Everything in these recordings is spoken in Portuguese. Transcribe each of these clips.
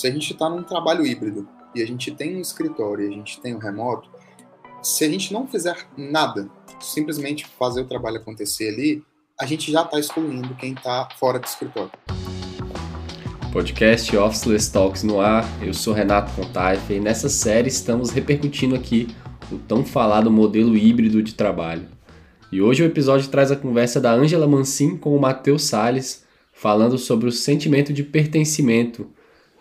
se a gente está num trabalho híbrido e a gente tem um escritório e a gente tem o um remoto, se a gente não fizer nada, simplesmente fazer o trabalho acontecer ali, a gente já está excluindo quem está fora do escritório. Podcast Officeless Talks no ar, eu sou Renato Contaife e nessa série estamos repercutindo aqui o tão falado modelo híbrido de trabalho. E hoje o episódio traz a conversa da Ângela Mancin com o Matheus Salles, falando sobre o sentimento de pertencimento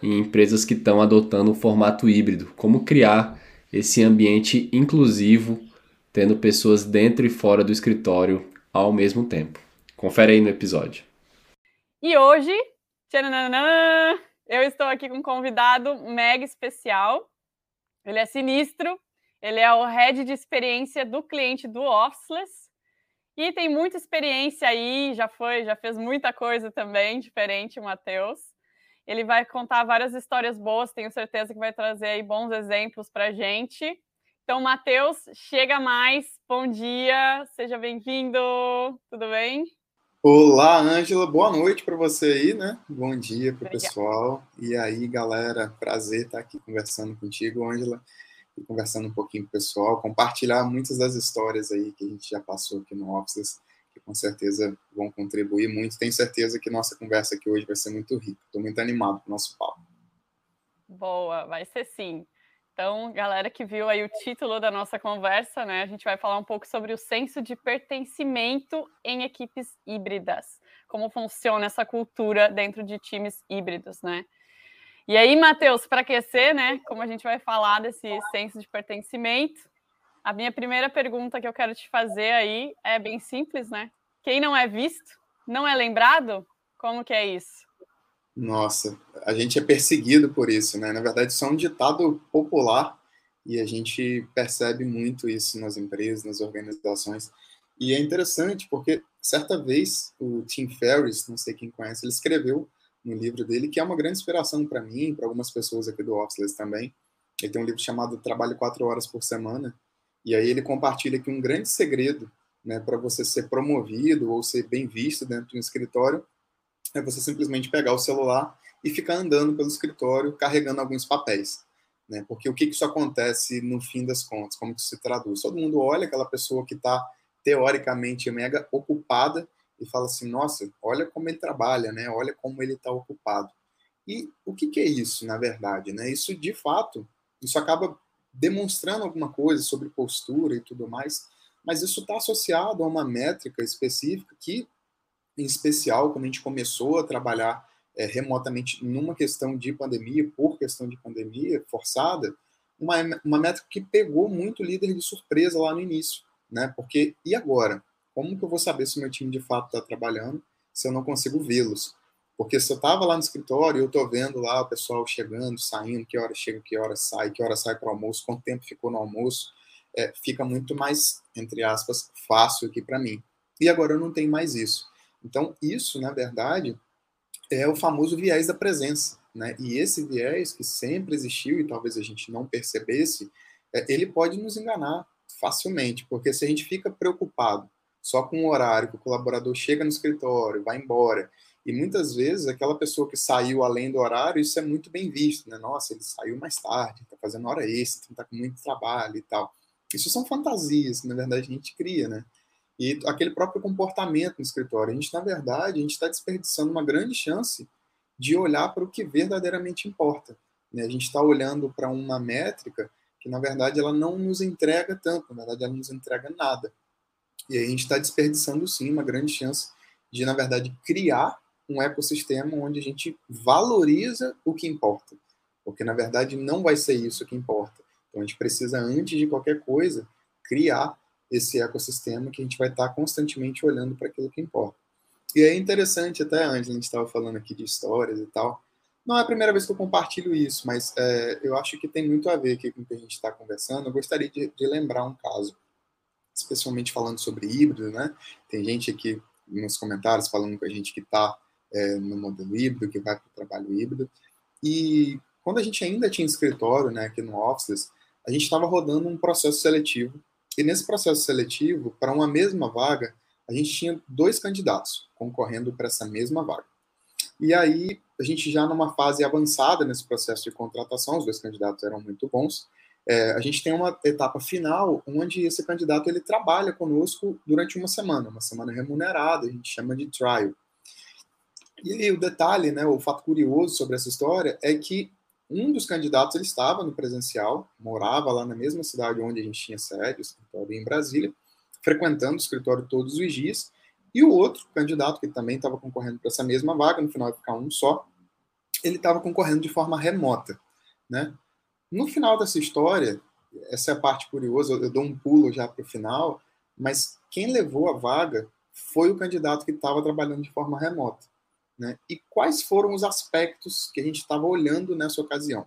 em empresas que estão adotando o formato híbrido, como criar esse ambiente inclusivo, tendo pessoas dentro e fora do escritório ao mesmo tempo. Confere aí no episódio. E hoje, eu estou aqui com um convidado mega especial. Ele é sinistro, ele é o head de experiência do cliente do Officeless e tem muita experiência aí, já foi, já fez muita coisa também diferente, o Matheus. Ele vai contar várias histórias boas, tenho certeza que vai trazer aí bons exemplos para gente. Então, Matheus, chega mais. Bom dia, seja bem-vindo. Tudo bem? Olá, Ângela. Boa noite para você aí, né? Bom dia para o pessoal. E aí, galera, prazer estar aqui conversando contigo, Ângela, e conversando um pouquinho com o pessoal, compartilhar muitas das histórias aí que a gente já passou aqui no Offices com certeza vão contribuir muito. Tenho certeza que nossa conversa aqui hoje vai ser muito rica. Estou muito animado com o nosso papo. Boa, vai ser sim. Então, galera que viu aí o título da nossa conversa, né? A gente vai falar um pouco sobre o senso de pertencimento em equipes híbridas. Como funciona essa cultura dentro de times híbridos, né? E aí, Matheus, para aquecer, né? Como a gente vai falar desse senso de pertencimento, a minha primeira pergunta que eu quero te fazer aí é bem simples, né? Quem não é visto, não é lembrado? Como que é isso? Nossa, a gente é perseguido por isso, né? Na verdade, isso é um ditado popular e a gente percebe muito isso nas empresas, nas organizações. E é interessante porque certa vez o Tim Ferriss, não sei quem conhece, ele escreveu no livro dele que é uma grande inspiração para mim, para algumas pessoas aqui do Officeless também. Ele tem um livro chamado Trabalho quatro horas por semana e aí ele compartilha que um grande segredo né, para você ser promovido ou ser bem visto dentro de um escritório é você simplesmente pegar o celular e ficar andando pelo escritório carregando alguns papéis. Né? Porque o que, que isso acontece no fim das contas? Como que isso se traduz? Todo mundo olha aquela pessoa que está teoricamente mega ocupada e fala assim, nossa, olha como ele trabalha, né? Olha como ele está ocupado. E o que, que é isso, na verdade? Né? Isso, de fato, isso acaba demonstrando alguma coisa sobre postura e tudo mais, mas isso está associado a uma métrica específica que, em especial, quando a gente começou a trabalhar é, remotamente numa questão de pandemia, por questão de pandemia forçada, uma, uma métrica que pegou muito líder de surpresa lá no início, né? Porque, e agora? Como que eu vou saber se meu time de fato está trabalhando se eu não consigo vê-los? Porque se eu estava lá no escritório e eu estou vendo lá o pessoal chegando, saindo, que hora chega, que hora sai, que hora sai para o almoço, quanto tempo ficou no almoço, é, fica muito mais, entre aspas, fácil aqui para mim. E agora eu não tenho mais isso. Então, isso, na verdade, é o famoso viés da presença. Né? E esse viés, que sempre existiu e talvez a gente não percebesse, é, ele pode nos enganar facilmente, porque se a gente fica preocupado só com o horário que o colaborador chega no escritório, vai embora, e muitas vezes aquela pessoa que saiu além do horário, isso é muito bem visto, né? Nossa, ele saiu mais tarde, está fazendo hora extra, está com muito trabalho e tal. Isso são fantasias que, na verdade, a gente cria, né? E aquele próprio comportamento no escritório. A gente, na verdade, a gente está desperdiçando uma grande chance de olhar para o que verdadeiramente importa. Né? A gente está olhando para uma métrica que, na verdade, ela não nos entrega tanto, na verdade, ela não nos entrega nada. E aí a gente está desperdiçando, sim, uma grande chance de, na verdade, criar um ecossistema onde a gente valoriza o que importa. Porque, na verdade, não vai ser isso que importa. Então, a gente precisa, antes de qualquer coisa, criar esse ecossistema que a gente vai estar constantemente olhando para aquilo que importa. E é interessante, até antes, a gente estava falando aqui de histórias e tal. Não é a primeira vez que eu compartilho isso, mas é, eu acho que tem muito a ver aqui com o que a gente está conversando. Eu gostaria de, de lembrar um caso, especialmente falando sobre híbrido, né? Tem gente aqui nos comentários falando com a gente que está é, no modelo híbrido, que vai para o trabalho híbrido. E quando a gente ainda tinha escritório, né, aqui no Office, a gente estava rodando um processo seletivo. E nesse processo seletivo, para uma mesma vaga, a gente tinha dois candidatos concorrendo para essa mesma vaga. E aí a gente já numa fase avançada nesse processo de contratação, os dois candidatos eram muito bons, é, a gente tem uma etapa final onde esse candidato ele trabalha conosco durante uma semana, uma semana remunerada, a gente chama de trial. E aí o detalhe, né, o fato curioso sobre essa história é que um dos candidatos ele estava no presencial, morava lá na mesma cidade onde a gente tinha sede, escritório em Brasília, frequentando o escritório todos os dias, e o outro candidato que também estava concorrendo para essa mesma vaga, no final ia ficar um só, ele estava concorrendo de forma remota, né? No final dessa história, essa é a parte curiosa, eu dou um pulo já para o final, mas quem levou a vaga foi o candidato que estava trabalhando de forma remota. Né? E quais foram os aspectos que a gente estava olhando nessa ocasião?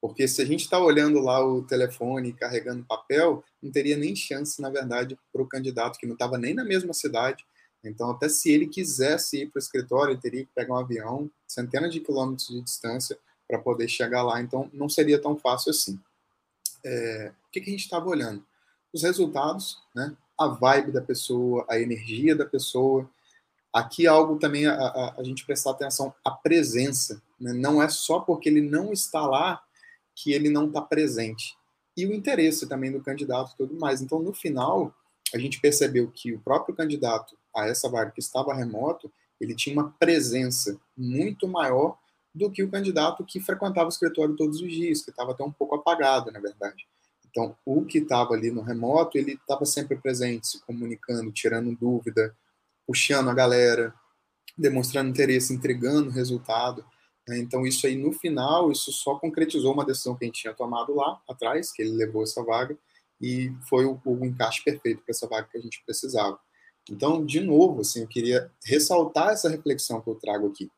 Porque se a gente está olhando lá o telefone carregando papel, não teria nem chance, na verdade, para o candidato que não estava nem na mesma cidade. Então, até se ele quisesse ir para o escritório, ele teria que pegar um avião, centenas de quilômetros de distância, para poder chegar lá. Então, não seria tão fácil assim. É, o que, que a gente estava olhando? Os resultados, né? a vibe da pessoa, a energia da pessoa. Aqui algo também a, a, a gente prestar atenção, a presença. Né? Não é só porque ele não está lá que ele não está presente. E o interesse também do candidato e tudo mais. Então, no final, a gente percebeu que o próprio candidato a essa vaga que estava remoto, ele tinha uma presença muito maior do que o candidato que frequentava o escritório todos os dias, que estava até um pouco apagado, na verdade. Então, o que estava ali no remoto, ele estava sempre presente, se comunicando, tirando dúvida, puxando a galera, demonstrando interesse, entregando resultado. Né? Então, isso aí, no final, isso só concretizou uma decisão que a gente tinha tomado lá atrás, que ele levou essa vaga, e foi o, o encaixe perfeito para essa vaga que a gente precisava. Então, de novo, assim, eu queria ressaltar essa reflexão que eu trago aqui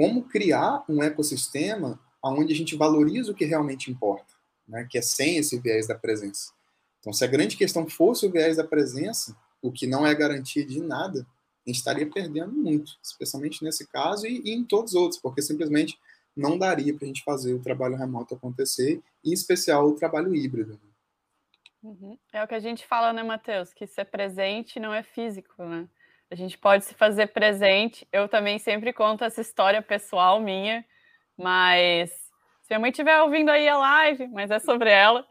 como criar um ecossistema onde a gente valoriza o que realmente importa, né? que é sem esse viés da presença. Então, se a grande questão fosse o viés da presença, o que não é garantia de nada, a gente estaria perdendo muito, especialmente nesse caso e, e em todos os outros, porque simplesmente não daria para a gente fazer o trabalho remoto acontecer, em especial o trabalho híbrido. Né? Uhum. É o que a gente fala, né, Matheus? Que ser presente não é físico, né? A gente pode se fazer presente. Eu também sempre conto essa história pessoal minha, mas se a mãe estiver ouvindo aí a live, mas é sobre ela,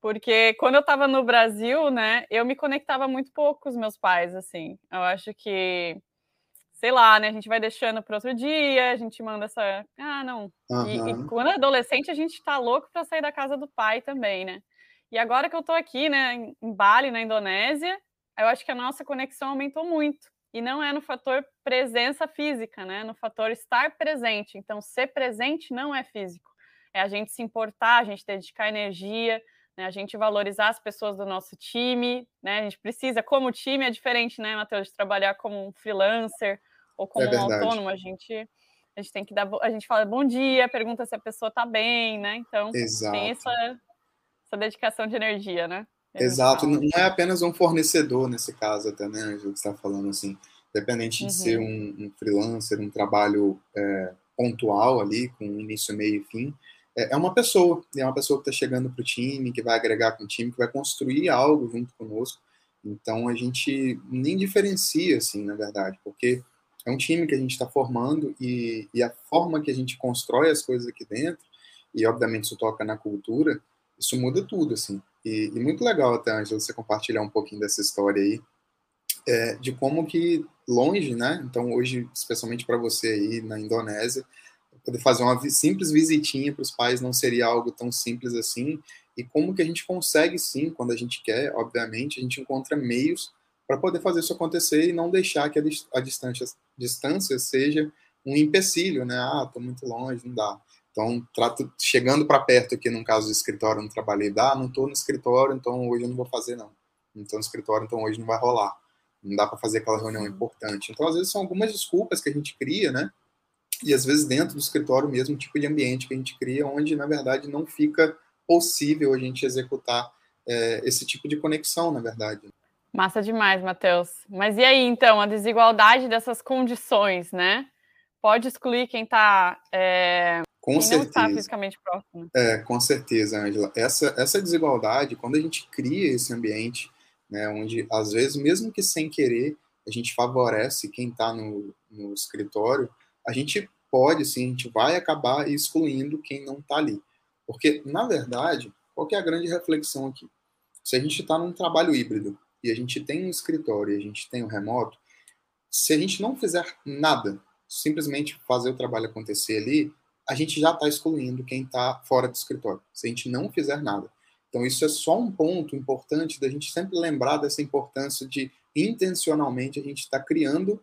porque quando eu estava no Brasil, né, eu me conectava muito pouco com os meus pais, assim. Eu acho que, sei lá, né, a gente vai deixando para outro dia, a gente manda essa, ah, não. Uhum. E, e, quando é adolescente, a gente está louco para sair da casa do pai também, né? E agora que eu estou aqui, né, em Bali, na Indonésia, eu acho que a nossa conexão aumentou muito e não é no fator presença física, né? No fator estar presente. Então, ser presente não é físico. É a gente se importar, a gente dedicar energia, né? a gente valorizar as pessoas do nosso time, né? A gente precisa, como time, é diferente, né, Matheus, de trabalhar como um freelancer ou como é um autônomo. A gente, a gente tem que dar, a gente fala bom dia, pergunta se a pessoa está bem, né? Então, Exato. tem essa, essa dedicação de energia, né? Exato, não é apenas um fornecedor nesse caso, até, né, Angelo, que está falando assim, independente uhum. de ser uhum. um, um, freelancer, um trabalho é, pontual ali, com início, meio e fim, é, é uma pessoa, é uma pessoa que está chegando para o time, que vai agregar com o time, que vai construir algo junto conosco. Então a gente nem diferencia, assim, na verdade, porque é um time que a gente está formando e, e a forma que a gente constrói as coisas aqui dentro, e obviamente isso toca na cultura, isso muda tudo, assim. E, e muito legal até, Angela, você compartilhar um pouquinho dessa história aí, é, de como que longe, né? Então hoje, especialmente para você aí na Indonésia, poder fazer uma simples visitinha para os pais não seria algo tão simples assim. E como que a gente consegue sim, quando a gente quer, obviamente, a gente encontra meios para poder fazer isso acontecer e não deixar que a, distância, distância seja um empecilho, né? Ah, estou muito longe, não dá. Então, trato chegando para perto aqui, no caso do escritório, não trabalhei, dá, não estou no escritório, então hoje eu não vou fazer, não. Não estou no escritório, então hoje não vai rolar. Não dá para fazer aquela reunião importante. Então, às vezes, são algumas desculpas que a gente cria, né? E às vezes dentro do escritório mesmo, tipo de ambiente que a gente cria, onde, na verdade, não fica possível a gente executar é, esse tipo de conexão, na verdade. Massa demais, Matheus. Mas e aí, então, a desigualdade dessas condições, né? Pode excluir quem está é, com Quem certeza. não está fisicamente próximo. É, com certeza, Angela. Essa, essa desigualdade, quando a gente cria esse ambiente, né, onde às vezes, mesmo que sem querer, a gente favorece quem está no, no escritório, a gente pode sim, a gente vai acabar excluindo quem não está ali. Porque, na verdade, qual é a grande reflexão aqui? Se a gente está num trabalho híbrido e a gente tem um escritório e a gente tem um remoto, se a gente não fizer nada, simplesmente fazer o trabalho acontecer ali, a gente já está excluindo quem está fora do escritório, se a gente não fizer nada. Então, isso é só um ponto importante da gente sempre lembrar dessa importância de intencionalmente a gente está criando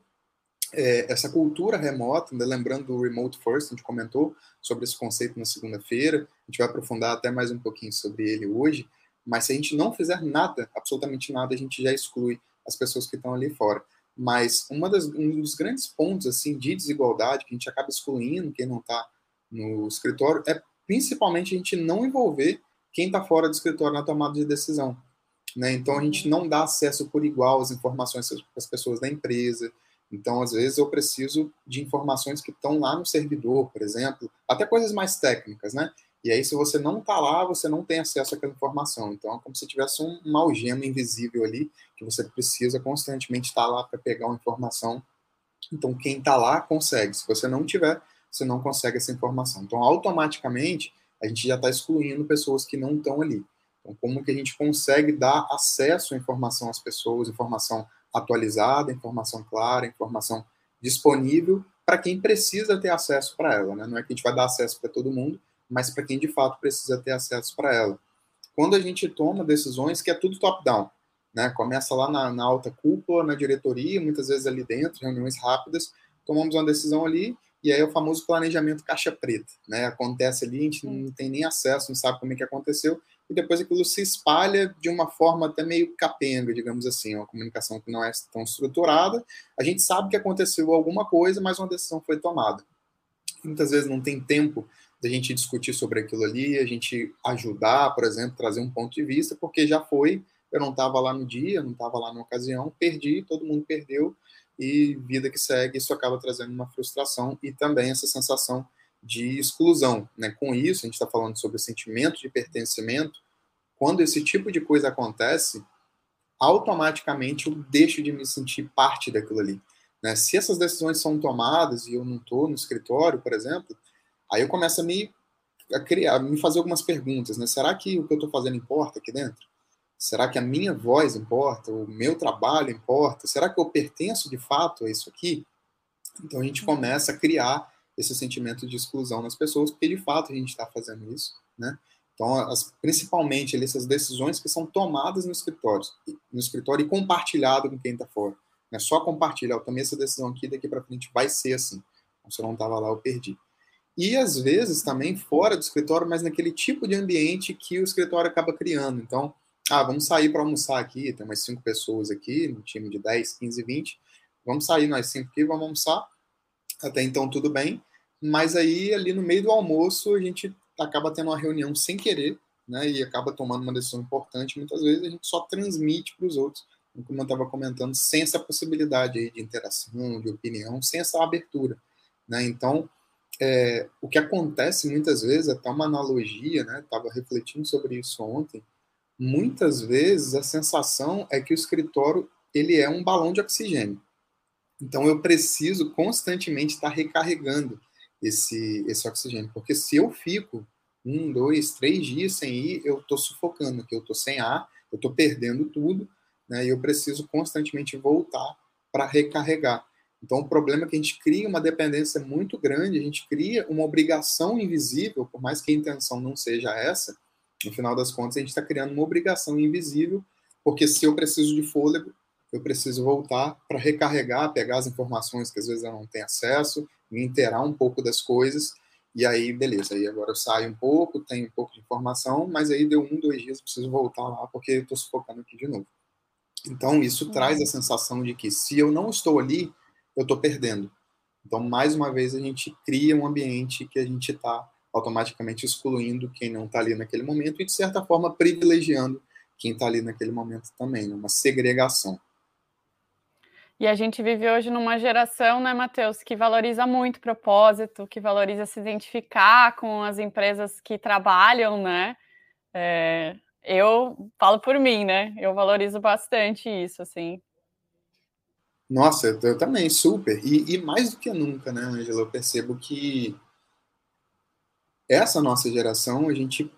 é, essa cultura remota, né? lembrando do Remote First, a gente comentou sobre esse conceito na segunda-feira, a gente vai aprofundar até mais um pouquinho sobre ele hoje, mas se a gente não fizer nada, absolutamente nada, a gente já exclui as pessoas que estão ali fora. Mas uma das, um dos grandes pontos assim de desigualdade que a gente acaba excluindo quem não está no escritório é principalmente a gente não envolver quem está fora do escritório na tomada de decisão. Né? Então a gente não dá acesso por igual às informações para as pessoas da empresa. Então, às vezes, eu preciso de informações que estão lá no servidor, por exemplo, até coisas mais técnicas, né? E aí, se você não está lá, você não tem acesso àquela informação. Então, é como se tivesse um, uma algema invisível ali, que você precisa constantemente estar tá lá para pegar uma informação. Então, quem está lá consegue. Se você não tiver, você não consegue essa informação. Então, automaticamente, a gente já está excluindo pessoas que não estão ali. Então, como que a gente consegue dar acesso à informação às pessoas, informação atualizada, informação clara, informação disponível para quem precisa ter acesso para ela. Né? Não é que a gente vai dar acesso para todo mundo, mas para quem de fato precisa ter acesso para ela. Quando a gente toma decisões que é tudo top-down, né? começa lá na, na alta cúpula, na diretoria, muitas vezes ali dentro, reuniões rápidas, tomamos uma decisão ali e aí é o famoso planejamento caixa preta, né? Acontece ali, a gente não tem nem acesso, não sabe como é que aconteceu, e depois aquilo se espalha de uma forma até meio capenga, digamos assim, uma comunicação que não é tão estruturada. A gente sabe que aconteceu alguma coisa, mas uma decisão foi tomada. Muitas vezes não tem tempo da gente discutir sobre aquilo ali, a gente ajudar, por exemplo, trazer um ponto de vista, porque já foi, eu não estava lá no dia, não estava lá na ocasião, perdi, todo mundo perdeu, e vida que segue, isso acaba trazendo uma frustração e também essa sensação de exclusão. Né? Com isso, a gente está falando sobre o sentimento de pertencimento. Quando esse tipo de coisa acontece, automaticamente eu deixo de me sentir parte daquilo ali. Né? Se essas decisões são tomadas e eu não estou no escritório, por exemplo, aí eu começo a me a criar, a me fazer algumas perguntas. Né? Será que o que eu estou fazendo importa aqui dentro? Será que a minha voz importa? O meu trabalho importa? Será que eu pertenço de fato a isso aqui? Então a gente uhum. começa a criar esse sentimento de exclusão nas pessoas, porque de fato a gente está fazendo isso, né? Então, as, principalmente essas decisões que são tomadas no escritório, no escritório e compartilhado com quem está fora. É só compartilhar, eu tomei essa decisão aqui, daqui para frente vai ser assim. Então, se eu não estava lá, eu perdi. E às vezes também fora do escritório, mas naquele tipo de ambiente que o escritório acaba criando. Então, ah, vamos sair para almoçar aqui, tem umas cinco pessoas aqui, um time de 10, 15, 20. Vamos sair nós cinco aqui, vamos almoçar. Até então tudo bem. Mas aí, ali no meio do almoço, a gente acaba tendo uma reunião sem querer, né? E acaba tomando uma decisão importante. Muitas vezes a gente só transmite para os outros, como eu estava comentando, sem essa possibilidade aí de interação, de opinião, sem essa abertura, né? Então, é, o que acontece muitas vezes, até uma analogia, né? Estava refletindo sobre isso ontem muitas vezes a sensação é que o escritório ele é um balão de oxigênio. Então eu preciso constantemente estar recarregando esse, esse oxigênio, porque se eu fico um, dois, três dias sem ir, eu estou sufocando, que eu estou sem ar, eu estou perdendo tudo, né? E eu preciso constantemente voltar para recarregar. Então o problema é que a gente cria uma dependência muito grande, a gente cria uma obrigação invisível, por mais que a intenção não seja essa, no final das contas, a gente está criando uma obrigação invisível, porque se eu preciso de fôlego, eu preciso voltar para recarregar, pegar as informações que às vezes eu não tenho acesso, me inteirar um pouco das coisas, e aí, beleza, aí agora eu saio um pouco, tenho um pouco de informação, mas aí deu um, dois dias, preciso voltar lá, porque eu estou sufocando aqui de novo. Então, isso uhum. traz a sensação de que se eu não estou ali, eu estou perdendo. Então, mais uma vez, a gente cria um ambiente que a gente está automaticamente excluindo quem não está ali naquele momento e, de certa forma, privilegiando quem está ali naquele momento também, né? uma segregação. E a gente vive hoje numa geração, né, Matheus, que valoriza muito propósito, que valoriza se identificar com as empresas que trabalham, né? É, eu falo por mim, né? Eu valorizo bastante isso, assim. Nossa, eu, eu também, super. E, e, mais do que nunca, né, Angela? Eu percebo que essa nossa geração, a gente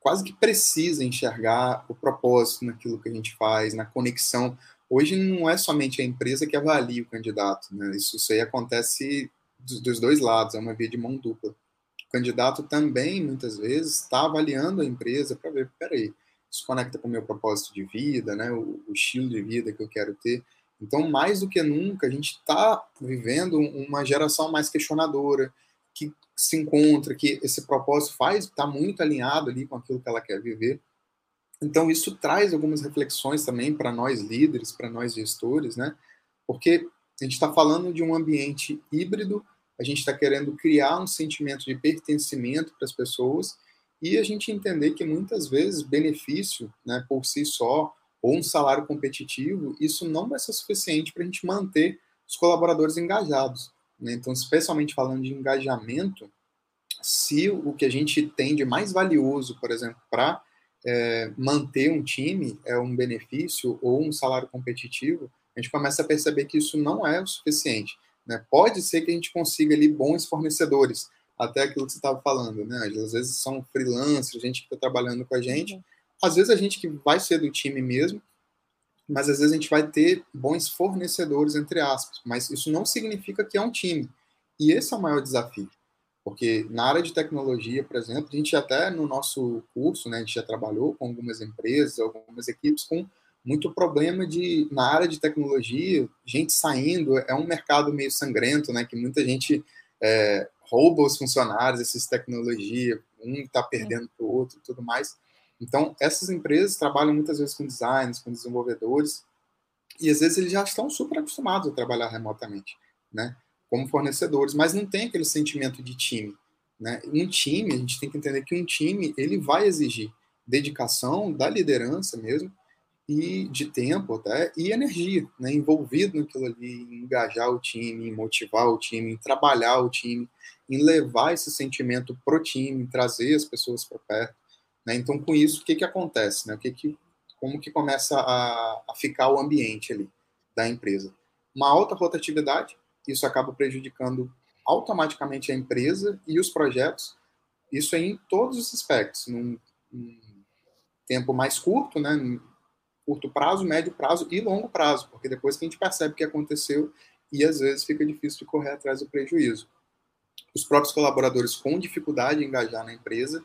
quase que precisa enxergar o propósito naquilo que a gente faz, na conexão. Hoje não é somente a empresa que avalia o candidato, né? Isso, isso aí acontece dos, dos dois lados, é uma via de mão dupla. O candidato também, muitas vezes, está avaliando a empresa para ver, peraí, isso conecta com o meu propósito de vida, né? O, o estilo de vida que eu quero ter. Então, mais do que nunca, a gente está vivendo uma geração mais questionadora, que se encontra, que esse propósito faz, está muito alinhado ali com aquilo que ela quer viver. Então, isso traz algumas reflexões também para nós líderes, para nós gestores, né? Porque a gente está falando de um ambiente híbrido, a gente está querendo criar um sentimento de pertencimento para as pessoas e a gente entender que muitas vezes benefício, né, por si só, ou um salário competitivo, isso não vai ser suficiente para a gente manter os colaboradores engajados. Né? Então, especialmente falando de engajamento, se o que a gente tem de mais valioso, por exemplo, para é, manter um time é um benefício ou um salário competitivo, a gente começa a perceber que isso não é o suficiente. Né? Pode ser que a gente consiga ali bons fornecedores, até aquilo que você estava falando, né? Às vezes são freelancers, gente que está trabalhando com a gente, uhum. às vezes a gente que vai ser do time mesmo, mas às vezes a gente vai ter bons fornecedores, entre aspas. Mas isso não significa que é um time. E esse é o maior desafio. Porque na área de tecnologia, por exemplo, a gente até no nosso curso, né, a gente já trabalhou com algumas empresas, algumas equipes com muito problema de na área de tecnologia, gente saindo, é um mercado meio sangrento, né, que muita gente é, rouba os funcionários, essas tecnologias, um está perdendo para o outro e tudo mais. Então, essas empresas trabalham muitas vezes com designers, com desenvolvedores, e às vezes eles já estão super acostumados a trabalhar remotamente, né? Como fornecedores, mas não tem aquele sentimento de time, né? Um time, a gente tem que entender que um time, ele vai exigir dedicação da liderança mesmo, e de tempo até, e energia, né? Envolvido naquilo ali, em engajar o time, em motivar o time, em trabalhar o time, em levar esse sentimento pro time, trazer as pessoas para perto. Né? Então, com isso, o que, que acontece? Né? O que que, como que começa a, a ficar o ambiente ali da empresa? Uma alta rotatividade, isso acaba prejudicando automaticamente a empresa e os projetos, isso é em todos os aspectos, num, num tempo mais curto, né, curto prazo, médio prazo e longo prazo, porque depois que a gente percebe o que aconteceu e às vezes fica difícil de correr atrás do prejuízo. Os próprios colaboradores com dificuldade em engajar na empresa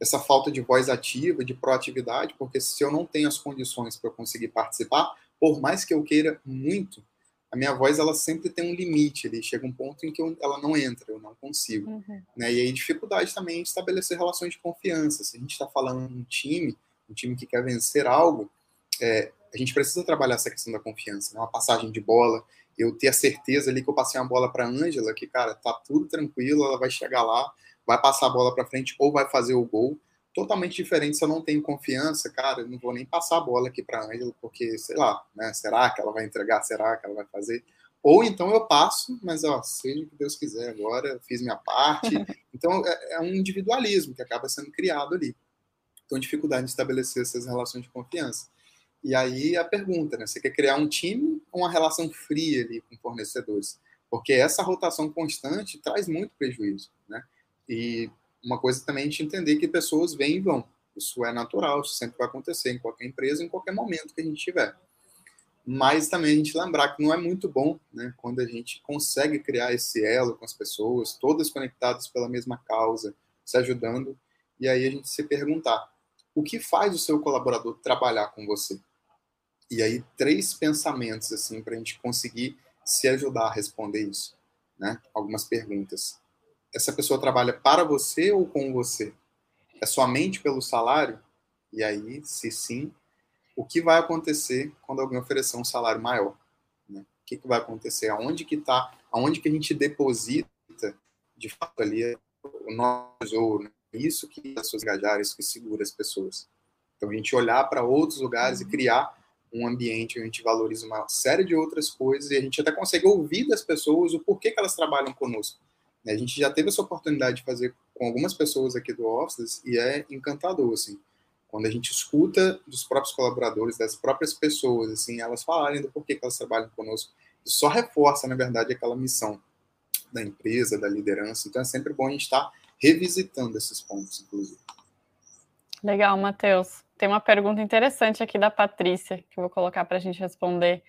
essa falta de voz ativa, de proatividade, porque se eu não tenho as condições para eu conseguir participar, por mais que eu queira muito, a minha voz ela sempre tem um limite, ele chega um ponto em que eu, ela não entra, eu não consigo. Uhum. Né? E aí dificuldade também de estabelecer relações de confiança. Se a gente está falando de um time, um time que quer vencer algo, é, a gente precisa trabalhar essa questão da confiança, né? uma passagem de bola, eu ter a certeza ali que eu passei uma bola para a Ângela, que, cara, tá tudo tranquilo, ela vai chegar lá, vai passar a bola para frente ou vai fazer o gol. Totalmente diferente se eu não tenho confiança, cara, eu não vou nem passar a bola aqui para a Ângela, porque, sei lá, né? Será que ela vai entregar? Será que ela vai fazer? Ou então eu passo, mas ó, seja o que Deus quiser agora, fiz minha parte. Então é, é um individualismo que acaba sendo criado ali. Então, dificuldade de estabelecer essas relações de confiança. E aí a pergunta, né? Você quer criar um time ou uma relação fria ali com fornecedores? Porque essa rotação constante traz muito prejuízo, né? E uma coisa também é a gente entender que pessoas vêm e vão. Isso é natural, isso sempre vai acontecer em qualquer empresa, em qualquer momento que a gente tiver. Mas também a gente lembrar que não é muito bom, né, quando a gente consegue criar esse elo com as pessoas, todas conectadas pela mesma causa, se ajudando, e aí a gente se perguntar: o que faz o seu colaborador trabalhar com você? E aí três pensamentos assim para a gente conseguir se ajudar a responder isso, né? Algumas perguntas essa pessoa trabalha para você ou com você? É somente pelo salário? E aí, se sim, o que vai acontecer quando alguém oferecer um salário maior? Né? O que, que vai acontecer? Aonde que está? Aonde que a gente deposita, de fato, ali o nosso? Né? Isso que as pessoas engajarem, isso que segura as pessoas. Então, a gente olhar para outros lugares e criar um ambiente onde a gente valoriza uma série de outras coisas e a gente até consegue ouvir das pessoas o porquê que elas trabalham conosco. A gente já teve essa oportunidade de fazer com algumas pessoas aqui do Office e é encantador, assim. quando a gente escuta dos próprios colaboradores, das próprias pessoas, assim, elas falarem do porquê que elas trabalham conosco, isso só reforça, na verdade, aquela missão da empresa, da liderança. Então é sempre bom a gente estar revisitando esses pontos, inclusive. Legal, Matheus. Tem uma pergunta interessante aqui da Patrícia, que eu vou colocar para a gente responder.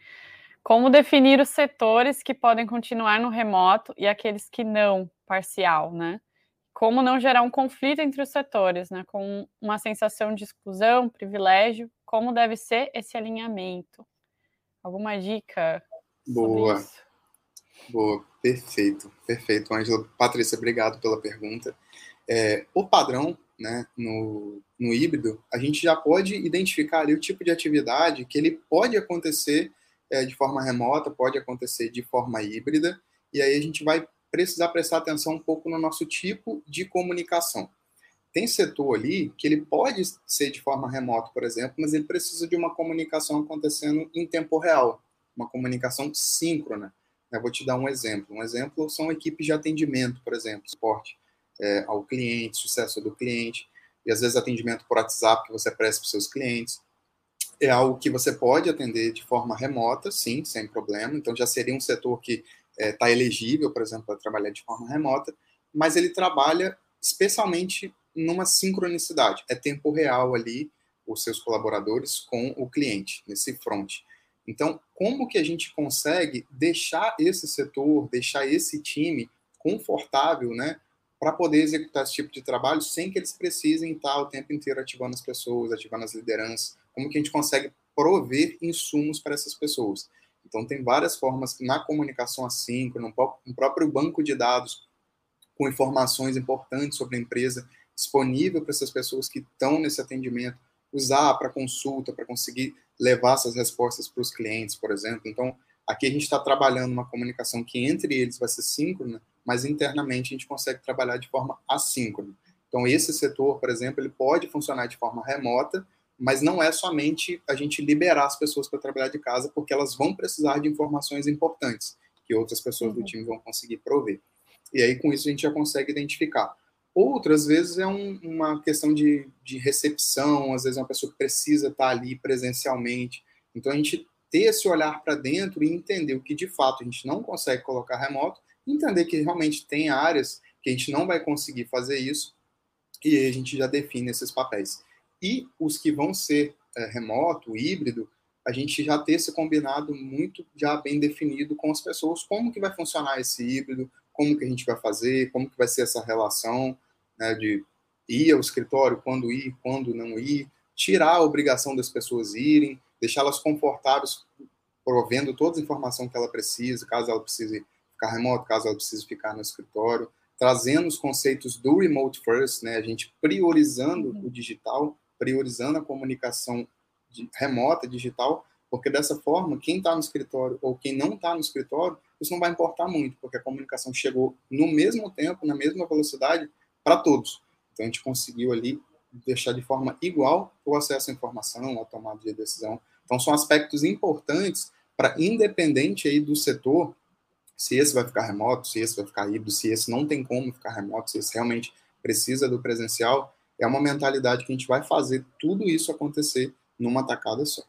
Como definir os setores que podem continuar no remoto e aqueles que não, parcial, né? Como não gerar um conflito entre os setores, né? Com uma sensação de exclusão, privilégio, como deve ser esse alinhamento? Alguma dica? Boa. Boa, perfeito, perfeito, Ângela. Patrícia, obrigado pela pergunta. É, o padrão né, no, no híbrido, a gente já pode identificar ali o tipo de atividade que ele pode acontecer é, de forma remota, pode acontecer de forma híbrida, e aí a gente vai precisar prestar atenção um pouco no nosso tipo de comunicação. Tem setor ali que ele pode ser de forma remota, por exemplo, mas ele precisa de uma comunicação acontecendo em tempo real, uma comunicação síncrona. Eu vou te dar um exemplo. Um exemplo são equipes de atendimento, por exemplo, suporte é, ao cliente, sucesso do cliente, e às vezes atendimento por WhatsApp que você presta para os seus clientes. É algo que você pode atender de forma remota, sim, sem problema. Então já seria um setor que está é, elegível, por exemplo, para trabalhar de forma remota, mas ele trabalha especialmente numa sincronicidade. É tempo real ali, os seus colaboradores com o cliente, nesse front. Então, como que a gente consegue deixar esse setor, deixar esse time confortável, né, para poder executar esse tipo de trabalho sem que eles precisem estar o tempo inteiro ativando as pessoas, ativando as lideranças. Como que a gente consegue prover insumos para essas pessoas? Então, tem várias formas na comunicação assíncrona, um próprio banco de dados com informações importantes sobre a empresa disponível para essas pessoas que estão nesse atendimento, usar para consulta, para conseguir levar essas respostas para os clientes, por exemplo. Então, aqui a gente está trabalhando uma comunicação que entre eles vai ser síncrona, mas internamente a gente consegue trabalhar de forma assíncrona. Então, esse setor, por exemplo, ele pode funcionar de forma remota, mas não é somente a gente liberar as pessoas para trabalhar de casa, porque elas vão precisar de informações importantes que outras pessoas do uhum. time vão conseguir prover. E aí, com isso, a gente já consegue identificar. Outras vezes é um, uma questão de, de recepção, às vezes uma pessoa precisa estar ali presencialmente. Então, a gente ter esse olhar para dentro e entender o que de fato a gente não consegue colocar remoto entender que realmente tem áreas que a gente não vai conseguir fazer isso e a gente já define esses papéis. E os que vão ser é, remoto, híbrido, a gente já ter esse combinado muito já bem definido com as pessoas, como que vai funcionar esse híbrido, como que a gente vai fazer, como que vai ser essa relação né, de ir ao escritório, quando ir, quando não ir, tirar a obrigação das pessoas irem, deixá-las confortáveis, provendo toda a informação que ela precisa, caso ela precise ficar remoto, caso ela precise ficar no escritório, trazendo os conceitos do remote first, né, a gente priorizando uhum. o digital, priorizando a comunicação de, remota, digital, porque dessa forma, quem está no escritório ou quem não está no escritório, isso não vai importar muito, porque a comunicação chegou no mesmo tempo, na mesma velocidade, para todos. Então, a gente conseguiu ali deixar de forma igual o acesso à informação, a tomada de decisão. Então, são aspectos importantes para, independente aí do setor, se esse vai ficar remoto, se esse vai ficar híbrido, se esse não tem como ficar remoto, se esse realmente precisa do presencial, é uma mentalidade que a gente vai fazer tudo isso acontecer numa tacada só.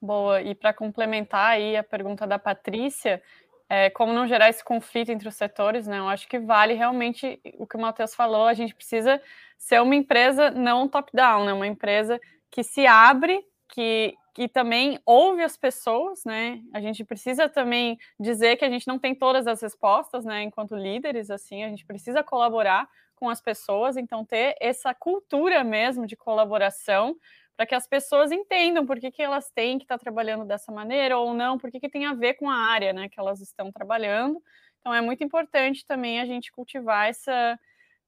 Boa, e para complementar aí a pergunta da Patrícia, é, como não gerar esse conflito entre os setores, né? Eu acho que vale realmente o que o Matheus falou, a gente precisa ser uma empresa não top-down, né? Uma empresa que se abre, que que também ouve as pessoas, né? A gente precisa também dizer que a gente não tem todas as respostas, né? Enquanto líderes, assim, a gente precisa colaborar com as pessoas, então ter essa cultura mesmo de colaboração para que as pessoas entendam por que, que elas têm que estar trabalhando dessa maneira ou não, por que, que tem a ver com a área, né? Que elas estão trabalhando. Então é muito importante também a gente cultivar essa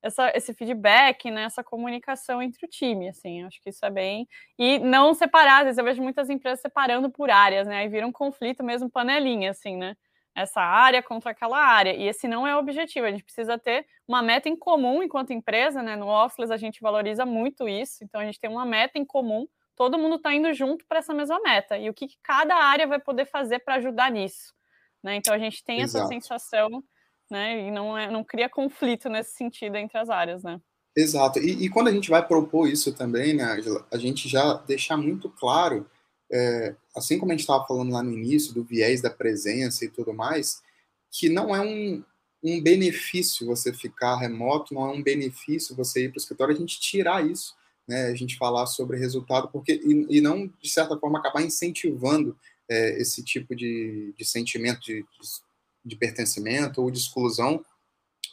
essa, esse feedback, né, essa comunicação entre o time, assim, acho que isso é bem... E não separar, às vezes eu vejo muitas empresas separando por áreas, né, aí vira um conflito mesmo panelinha, assim, né, essa área contra aquela área, e esse não é o objetivo, a gente precisa ter uma meta em comum enquanto empresa, né, no Office a gente valoriza muito isso, então a gente tem uma meta em comum, todo mundo está indo junto para essa mesma meta, e o que, que cada área vai poder fazer para ajudar nisso, né, então a gente tem Exato. essa sensação né? E não, é, não cria conflito nesse sentido entre as áreas, né? Exato. E, e, quando a gente vai propor isso também, né, Angela, a gente já deixar muito claro, é, assim como a gente estava falando lá no início, do viés da presença e tudo mais, que não é um, um benefício você ficar remoto, não é um benefício você ir para o escritório, a gente tirar isso, né, a gente falar sobre resultado, porque e, e não, de certa forma, acabar incentivando é, esse tipo de, de sentimento de, de, de pertencimento ou de exclusão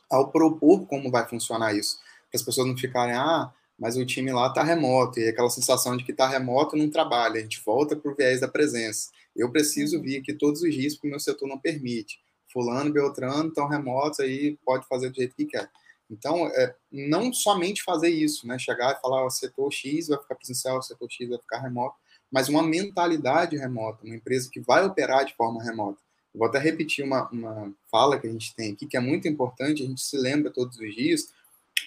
ao propor como vai funcionar isso para as pessoas não ficarem, ah, mas o time lá está remoto, e aquela sensação de que está remoto não trabalha, a gente volta para o viés da presença. Eu preciso uhum. vir aqui todos os dias porque o meu setor não permite. Fulano, Beltrano estão remotos, aí pode fazer do jeito que quer. Então, é, não somente fazer isso, né? Chegar e falar, o setor X vai ficar presencial, o setor X vai ficar remoto, mas uma mentalidade remota, uma empresa que vai operar de forma remota. Vou até repetir uma, uma fala que a gente tem aqui, que é muito importante, a gente se lembra todos os dias,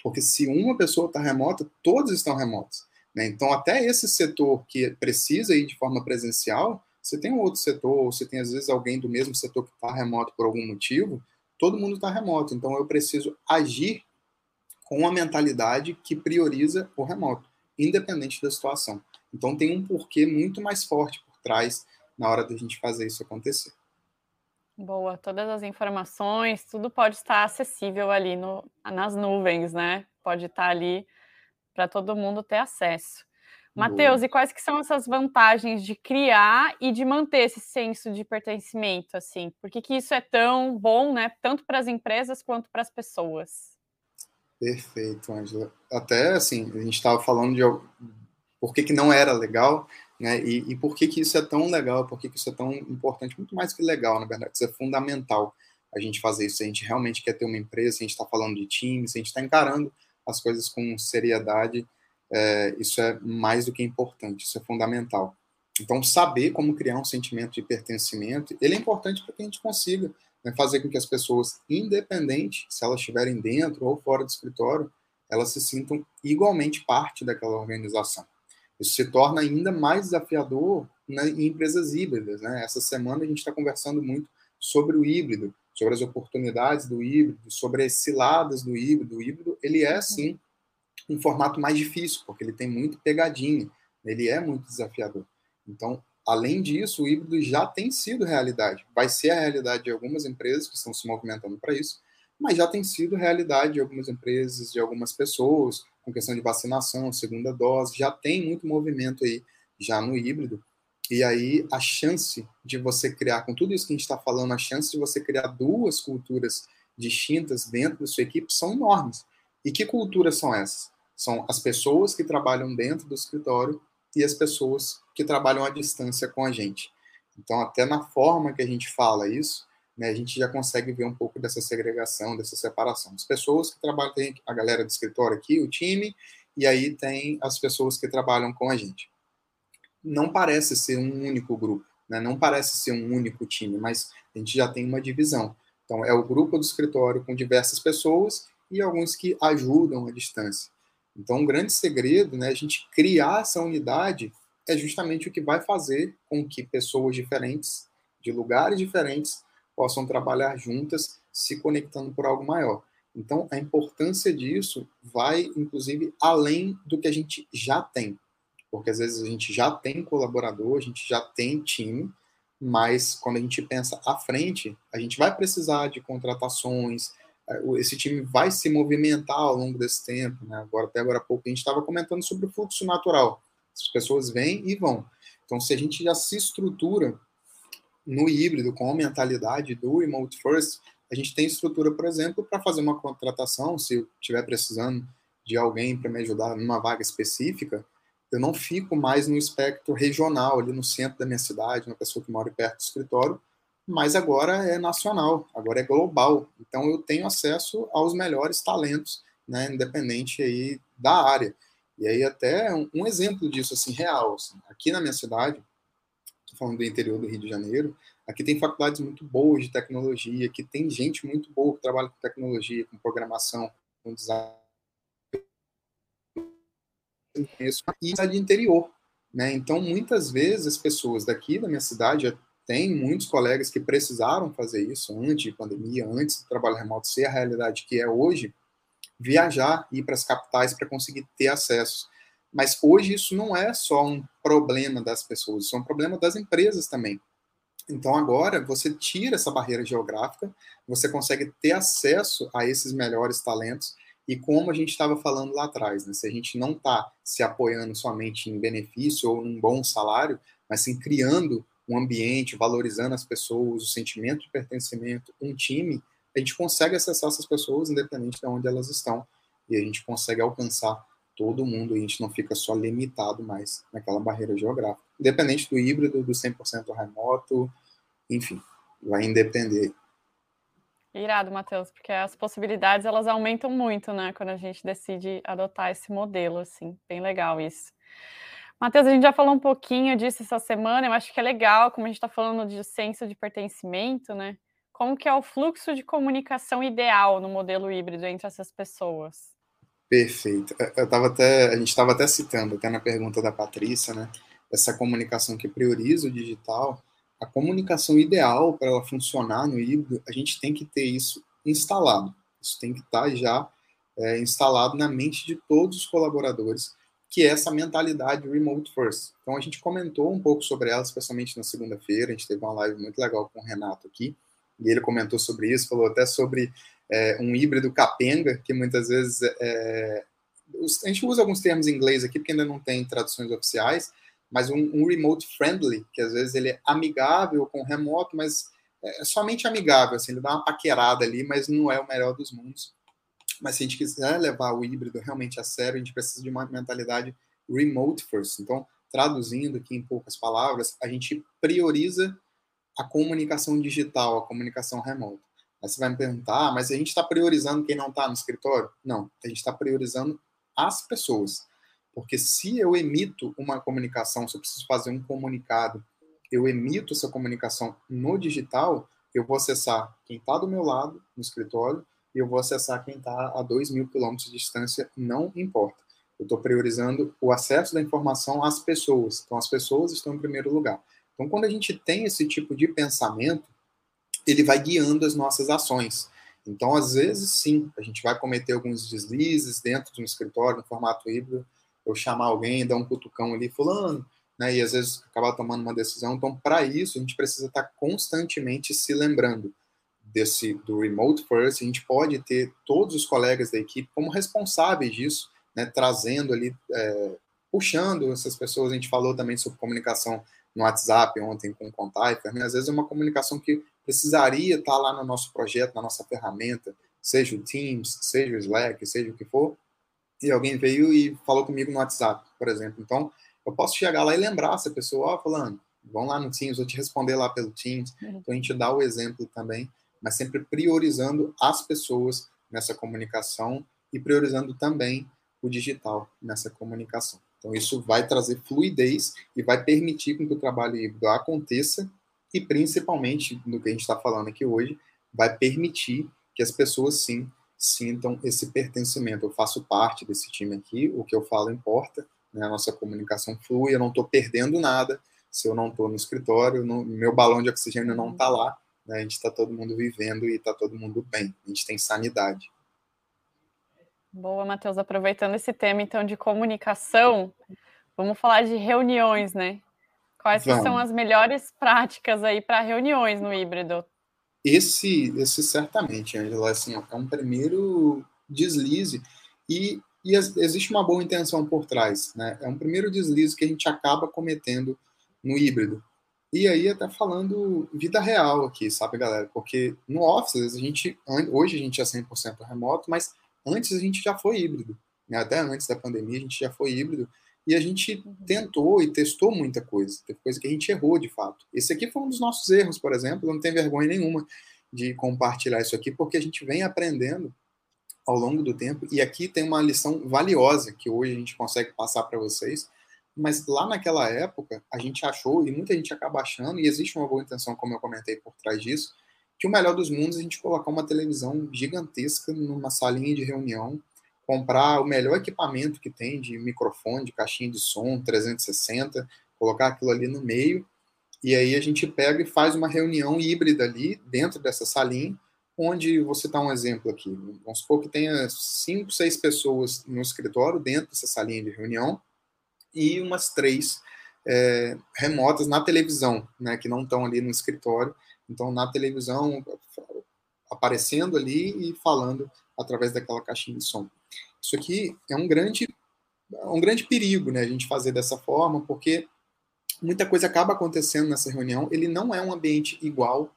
porque se uma pessoa está remota, todos estão remotos. Né? Então, até esse setor que precisa ir de forma presencial, você tem um outro setor, ou você tem às vezes alguém do mesmo setor que está remoto por algum motivo, todo mundo está remoto. Então, eu preciso agir com uma mentalidade que prioriza o remoto, independente da situação. Então, tem um porquê muito mais forte por trás na hora da gente fazer isso acontecer. Boa, todas as informações, tudo pode estar acessível ali no, nas nuvens, né? Pode estar ali para todo mundo ter acesso. Matheus, e quais que são essas vantagens de criar e de manter esse senso de pertencimento, assim? Por que, que isso é tão bom, né? Tanto para as empresas quanto para as pessoas? Perfeito, Angela. Até assim, a gente estava falando de por que, que não era legal, né? E, e, por que, que isso é tão legal, por que, que isso é tão importante? Muito mais que legal, na verdade, isso é fundamental a gente fazer isso. Se a gente realmente quer ter uma empresa, se a gente está falando de time, se a gente está encarando as coisas com seriedade, é, isso é mais do que importante, isso é fundamental. Então, saber como criar um sentimento de pertencimento, ele é importante para que a gente consiga né, fazer com que as pessoas, independente se elas estiverem dentro ou fora do escritório, elas se sintam igualmente parte daquela organização. Isso se torna ainda mais desafiador né, em empresas híbridas. Né? Essa semana a gente está conversando muito sobre o híbrido, sobre as oportunidades do híbrido, sobre as ciladas do híbrido. O híbrido ele é sim um formato mais difícil porque ele tem muito pegadinha, ele é muito desafiador. Então, além disso, o híbrido já tem sido realidade. Vai ser a realidade de algumas empresas que estão se movimentando para isso, mas já tem sido realidade de algumas empresas, de algumas pessoas, com questão de vacinação, segunda dose, já tem muito movimento aí já no híbrido. E aí a chance de você criar, com tudo isso que a gente está falando, a chance de você criar duas culturas distintas dentro da sua equipe são enormes. E que culturas são essas? São as pessoas que trabalham dentro do escritório e as pessoas que trabalham à distância com a gente. Então, até na forma que a gente fala isso, né, a gente já consegue ver um pouco dessa segregação, dessa separação. As pessoas que trabalham, tem a galera do escritório aqui, o time, e aí tem as pessoas que trabalham com a gente. Não parece ser um único grupo, né, não parece ser um único time, mas a gente já tem uma divisão. Então, é o grupo do escritório com diversas pessoas e alguns que ajudam à distância. Então, um grande segredo, né, a gente criar essa unidade é justamente o que vai fazer com que pessoas diferentes, de lugares diferentes, possam trabalhar juntas, se conectando por algo maior. Então, a importância disso vai, inclusive, além do que a gente já tem. Porque às vezes a gente já tem colaborador, a gente já tem time, mas quando a gente pensa à frente, a gente vai precisar de contratações, é, esse time vai se movimentar ao longo desse tempo. Né? Agora, até agora há pouco, a gente estava comentando sobre o fluxo natural. As pessoas vêm e vão. Então, se a gente já se estrutura no híbrido, com a mentalidade do remote first, a gente tem estrutura, por exemplo, para fazer uma contratação, se eu estiver precisando de alguém para me ajudar numa vaga específica, eu não fico mais no espectro regional, ali no centro da minha cidade, uma pessoa que mora perto do escritório, mas agora é nacional, agora é global. Então eu tenho acesso aos melhores talentos, né, independente aí da área. E aí até um, um exemplo disso assim real, assim, aqui na minha cidade, falando do interior do Rio de Janeiro, aqui tem faculdades muito boas de tecnologia, que tem gente muito boa que trabalha com tecnologia, com programação, com design. E é de interior, né? Então, muitas vezes, as pessoas daqui da minha cidade, tem muitos colegas que precisaram fazer isso antes de pandemia, antes do trabalho remoto ser a realidade que é hoje, viajar, ir para as capitais para conseguir ter acesso. Mas hoje isso não é só um problema das pessoas, isso é um problema das empresas também. Então agora você tira essa barreira geográfica, você consegue ter acesso a esses melhores talentos e como a gente estava falando lá atrás, né? se a gente não está se apoiando somente em benefício ou num bom salário, mas sim criando um ambiente, valorizando as pessoas, o sentimento de pertencimento, um time, a gente consegue acessar essas pessoas independente de onde elas estão e a gente consegue alcançar todo mundo, a gente não fica só limitado mais naquela barreira geográfica. Independente do híbrido, do 100% remoto, enfim, vai independer. Irado, Matheus, porque as possibilidades elas aumentam muito, né, quando a gente decide adotar esse modelo, assim, bem legal isso. Matheus, a gente já falou um pouquinho disso essa semana, eu acho que é legal, como a gente está falando de senso de pertencimento, né? Como que é o fluxo de comunicação ideal no modelo híbrido entre essas pessoas? Perfeito. Eu tava até, a gente estava até citando, até na pergunta da Patrícia, né? Essa comunicação que prioriza o digital, a comunicação ideal para ela funcionar no híbrido, a gente tem que ter isso instalado. Isso tem que estar tá já é, instalado na mente de todos os colaboradores, que é essa mentalidade remote first. Então a gente comentou um pouco sobre ela, especialmente na segunda-feira. A gente teve uma live muito legal com o Renato aqui, e ele comentou sobre isso, falou até sobre é, um híbrido capenga, que muitas vezes é, a gente usa alguns termos em inglês aqui, porque ainda não tem traduções oficiais, mas um, um, remote friendly, que às vezes ele é amigável com remoto, mas é somente amigável, assim, ele dá uma paquerada ali, mas não é o melhor dos mundos. Mas se a gente quiser levar o híbrido realmente a sério, a gente precisa de uma mentalidade remote first. Então, traduzindo aqui em poucas palavras, a gente prioriza a comunicação digital, a comunicação remota. Aí você vai me perguntar, ah, mas a gente está priorizando quem não está no escritório? Não, a gente está priorizando as pessoas. Porque se eu emito uma comunicação, se eu preciso fazer um comunicado, eu emito essa comunicação no digital, eu vou acessar quem está do meu lado no escritório e eu vou acessar quem está a 2 mil quilômetros de distância, não importa. Eu estou priorizando o acesso da informação às pessoas. Então, as pessoas estão em primeiro lugar. Então, quando a gente tem esse tipo de pensamento, ele vai guiando as nossas ações. Então, às vezes, sim, a gente vai cometer alguns deslizes dentro de um escritório, no formato híbrido, eu chamar alguém, dar um cutucão ali, fulano, né, e às vezes acabar tomando uma decisão. Então, para isso, a gente precisa estar constantemente se lembrando desse do remote first, a gente pode ter todos os colegas da equipe como responsáveis disso, né, trazendo ali, é, puxando essas pessoas. A gente falou também sobre comunicação no WhatsApp ontem com o Contaifer, né? às vezes é uma comunicação que precisaria estar lá no nosso projeto, na nossa ferramenta, seja o Teams, seja o Slack, seja o que for, e alguém veio e falou comigo no WhatsApp, por exemplo. Então, eu posso chegar lá e lembrar essa pessoa, ó, oh, falando, vão lá no Teams, vou te responder lá pelo Teams. Uhum. Então, a gente dá o exemplo também mas sempre priorizando as pessoas nessa comunicação e priorizando também o digital nessa comunicação. Então, isso vai trazer fluidez e vai permitir que o trabalho híbrido aconteça e, principalmente, no que a gente está falando aqui hoje, vai permitir que as pessoas, sim, sintam esse pertencimento. Eu faço parte desse time aqui, o que eu falo importa, né? a nossa comunicação flui, eu não estou perdendo nada se eu não estou no escritório, no, meu balão de oxigênio não está lá, né? A gente está todo mundo vivendo e está todo mundo bem. A gente tem sanidade. Boa, Matheus. Aproveitando esse tema, então, de comunicação, vamos falar de reuniões, né? Quais são as melhores práticas aí para reuniões no híbrido? Esse, esse certamente, Angela, assim, é um primeiro deslize e, e existe uma boa intenção por trás, né? É um primeiro deslize que a gente acaba cometendo no híbrido. E aí até falando vida real aqui, sabe, galera? Porque no Office, a gente, hoje a gente é 100% remoto, mas antes a gente já foi híbrido. Né? Até antes da pandemia a gente já foi híbrido. E a gente uhum. tentou e testou muita coisa. Teve coisa que a gente errou, de fato. Esse aqui foi um dos nossos erros, por exemplo. Eu não tenho vergonha nenhuma de compartilhar isso aqui, porque a gente vem aprendendo ao longo do tempo. E aqui tem uma lição valiosa que hoje a gente consegue passar para vocês, mas lá naquela época, a gente achou, e muita gente acaba achando, e existe uma boa intenção, como eu comentei por trás disso, que o melhor dos mundos é a gente colocar uma televisão gigantesca numa salinha de reunião, comprar o melhor equipamento que tem de microfone, de caixinha de som, 360, colocar aquilo ali no meio, e aí a gente pega e faz uma reunião híbrida ali, dentro dessa salinha, onde você dá um exemplo aqui. Vamos supor que tenha cinco, seis pessoas no escritório dentro dessa salinha de reunião e umas três é, remotas na televisão, né, que não estão ali no escritório, então na televisão aparecendo ali e falando através daquela caixinha de som. Isso aqui é um grande um grande perigo, né, a gente fazer dessa forma, porque muita coisa acaba acontecendo nessa reunião. Ele não é um ambiente igual.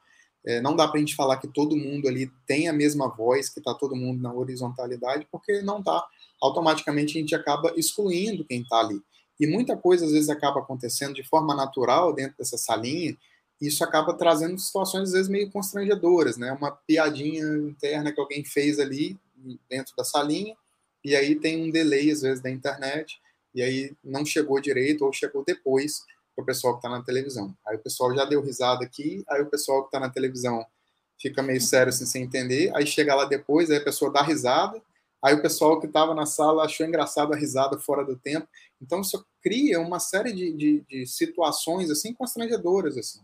É, não dá para a gente falar que todo mundo ali tem a mesma voz, que está todo mundo na horizontalidade, porque não está. Automaticamente a gente acaba excluindo quem está ali. E muita coisa às vezes acaba acontecendo de forma natural dentro dessa salinha. E isso acaba trazendo situações às vezes meio constrangedoras, né? Uma piadinha interna que alguém fez ali dentro da salinha, e aí tem um delay às vezes da internet, e aí não chegou direito ou chegou depois para o pessoal que está na televisão. Aí o pessoal já deu risada aqui, aí o pessoal que está na televisão fica meio sério assim, sem entender, aí chega lá depois, aí a pessoa dá risada, aí o pessoal que estava na sala achou engraçado a risada fora do tempo. Então isso cria uma série de, de, de situações assim constrangedoras assim.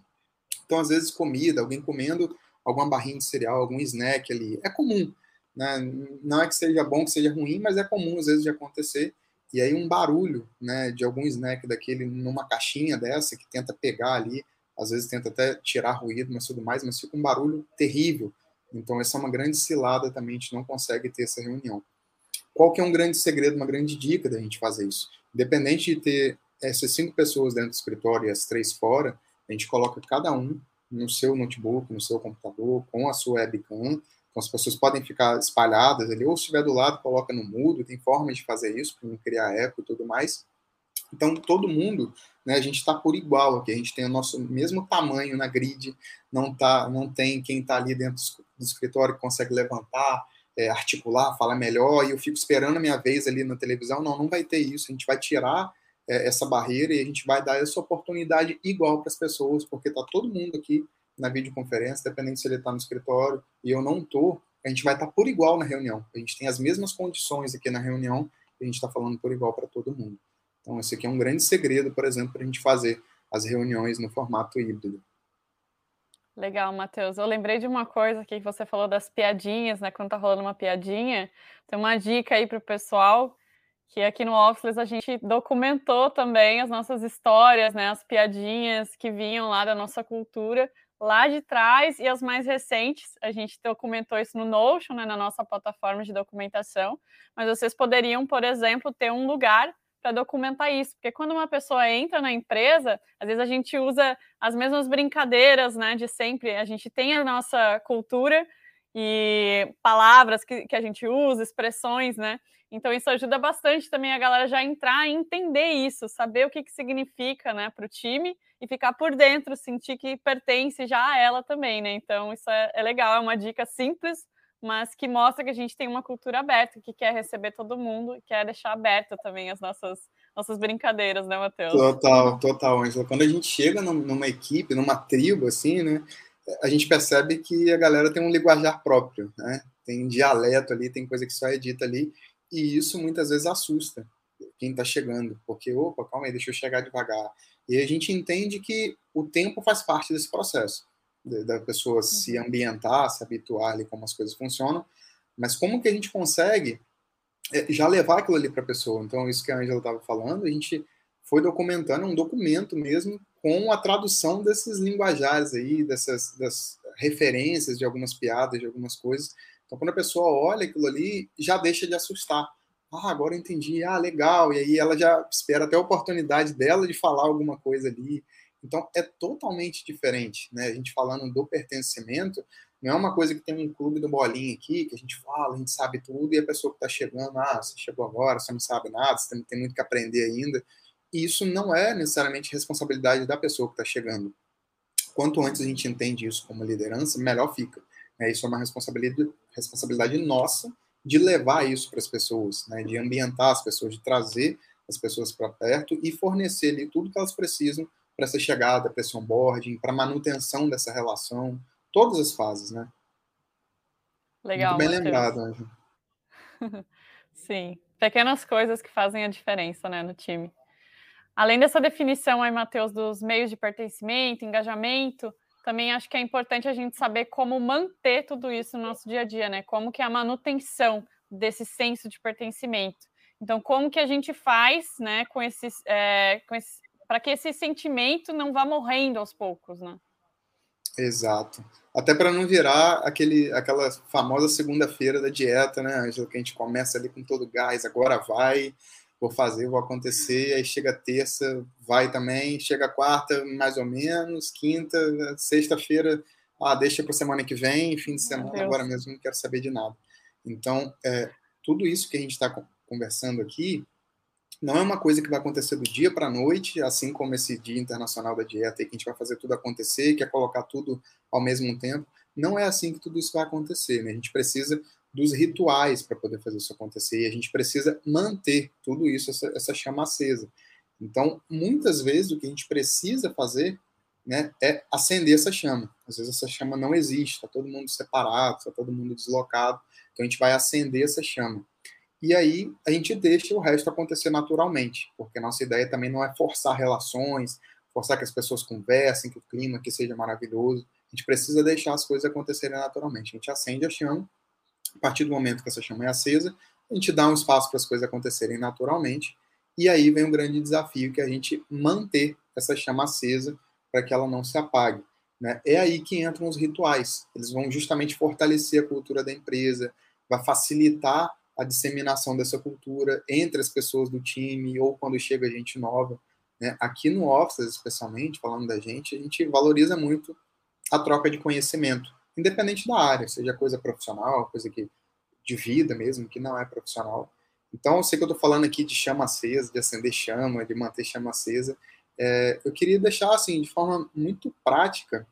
Então às vezes comida, alguém comendo alguma barrinha de cereal, algum snack ali, é comum. Né? Não é que seja bom, que seja ruim, mas é comum às vezes de acontecer e aí um barulho, né, de algum snack daquele numa caixinha dessa que tenta pegar ali, às vezes tenta até tirar ruído, mas tudo mais, mas fica um barulho terrível. Então essa é uma grande cilada também, a gente não consegue ter essa reunião. Qual que é um grande segredo, uma grande dica da gente fazer isso? Independente de ter essas cinco pessoas dentro do escritório e as três fora, a gente coloca cada um no seu notebook, no seu computador, com a sua webcam, então, as pessoas podem ficar espalhadas ali, ou se estiver do lado, coloca no mudo, tem formas de fazer isso, para não criar eco e tudo mais. Então, todo mundo, né, a gente está por igual aqui, a gente tem o nosso mesmo tamanho na grid, não, tá, não tem quem está ali dentro do escritório que consegue levantar, é, articular, falar melhor, e eu fico esperando a minha vez ali na televisão. Não, não vai ter isso, a gente vai tirar é, essa barreira e a gente vai dar essa oportunidade igual para as pessoas, porque está todo mundo aqui na videoconferência, dependendo se ele está no escritório e eu não estou, a gente vai estar tá por igual na reunião. A gente tem as mesmas condições aqui na reunião e a gente está falando por igual para todo mundo. Então, esse aqui é um grande segredo, por exemplo, para a gente fazer as reuniões no formato híbrido. Legal, Matheus. Eu lembrei de uma coisa aqui que você falou das piadinhas, né? Quando tá rolando uma piadinha, tem uma dica aí para o pessoal que aqui no Office a gente documentou também as nossas histórias, né? As piadinhas que vinham lá da nossa cultura lá de trás e as mais recentes. A gente documentou isso no Notion, né, na nossa plataforma de documentação, mas vocês poderiam, por exemplo, ter um lugar para documentar isso, porque quando uma pessoa entra na empresa, às vezes a gente usa as mesmas brincadeiras, né, de sempre. A gente tem a nossa cultura e palavras que, que a gente usa, expressões, né? Então isso ajuda bastante também a galera já entrar e entender isso, saber o que, que significa, né, para o time e ficar por dentro, sentir que pertence já a ela também, né? Então isso é, é legal, é uma dica simples, mas que mostra que a gente tem uma cultura aberta, que quer receber todo mundo, quer deixar aberta também as nossas nossas brincadeiras, né, Matheus? Total, total, Angela. Quando a gente chega numa equipe, numa tribo, assim, né, a gente percebe que a galera tem um linguajar próprio, né? Tem dialeto ali, tem coisa que só é dita ali, e isso muitas vezes assusta quem está chegando, porque, opa, calma aí, deixa eu chegar devagar. E a gente entende que o tempo faz parte desse processo, da pessoa se uhum. ambientar, se habituar ali como as coisas funcionam, mas como que a gente consegue é, já levar aquilo ali para a pessoa? Então, isso que a Angela estava falando, a gente foi documentando um documento mesmo com a tradução desses linguajares aí, dessas das referências de algumas piadas, de algumas coisas. Então, quando a pessoa olha aquilo ali, já deixa de assustar ah, agora eu entendi, ah, legal, e aí ela já espera até a oportunidade dela de falar alguma coisa ali. Então é totalmente diferente, né? A gente falando do pertencimento, não é uma coisa que tem um clube do bolinha aqui, que a gente fala, a gente sabe tudo, e a pessoa que está chegando, ah, você chegou agora, você não sabe nada, você tem muito que aprender ainda. E isso não é necessariamente responsabilidade da pessoa que está chegando. Quanto antes a gente entende isso como liderança, melhor fica. É, isso é uma responsabilidade, responsabilidade nossa de levar isso para as pessoas, né, de ambientar as pessoas, de trazer as pessoas para perto e fornecer ali tudo que elas precisam para essa chegada, para esse onboarding, para manutenção dessa relação, todas as fases, né? Legal. Muito bem lembrado, Ângela. Sim, pequenas coisas que fazem a diferença, né, no time. Além dessa definição aí, Matheus, dos meios de pertencimento, engajamento, também acho que é importante a gente saber como manter tudo isso no nosso dia a dia, né? Como que é a manutenção desse senso de pertencimento. Então, como que a gente faz, né, com esses, é, esse, para que esse sentimento não vá morrendo aos poucos, né? Exato. Até para não virar aquele, aquela famosa segunda-feira da dieta, né, Angela, que a gente começa ali com todo gás, agora vai, vou fazer, vou acontecer, aí chega terça, vai também, chega quarta, mais ou menos, quinta, sexta-feira, ah, deixa para semana que vem, fim de semana, agora mesmo não quero saber de nada. Então, é, tudo isso que a gente está conversando aqui não é uma coisa que vai acontecer do dia para a noite, assim como esse Dia Internacional da Dieta, e que a gente vai fazer tudo acontecer, quer colocar tudo ao mesmo tempo. Não é assim que tudo isso vai acontecer. Né? A gente precisa dos rituais para poder fazer isso acontecer, e a gente precisa manter tudo isso, essa, essa chama acesa. Então, muitas vezes, o que a gente precisa fazer né, é acender essa chama. Às vezes, essa chama não existe, está todo mundo separado, está todo mundo deslocado. Então, a gente vai acender essa chama. E aí a gente deixa o resto acontecer naturalmente, porque nossa ideia também não é forçar relações, forçar que as pessoas conversem, que o clima que seja maravilhoso. A gente precisa deixar as coisas acontecerem naturalmente. A gente acende a chama, a partir do momento que essa chama é acesa, a gente dá um espaço para as coisas acontecerem naturalmente, e aí vem um grande desafio que é a gente manter essa chama acesa para que ela não se apague. Né? É aí que entram os rituais. Eles vão justamente fortalecer a cultura da empresa, vai facilitar a disseminação dessa cultura entre as pessoas do time ou quando chega gente nova. Né? Aqui no Office, especialmente, falando da gente, a gente valoriza muito a troca de conhecimento, independente da área, seja coisa profissional, coisa que, de vida mesmo, que não é profissional. Então, eu sei que eu estou falando aqui de chama acesa, de acender chama, de manter chama acesa. É, eu queria deixar, assim, de forma muito prática,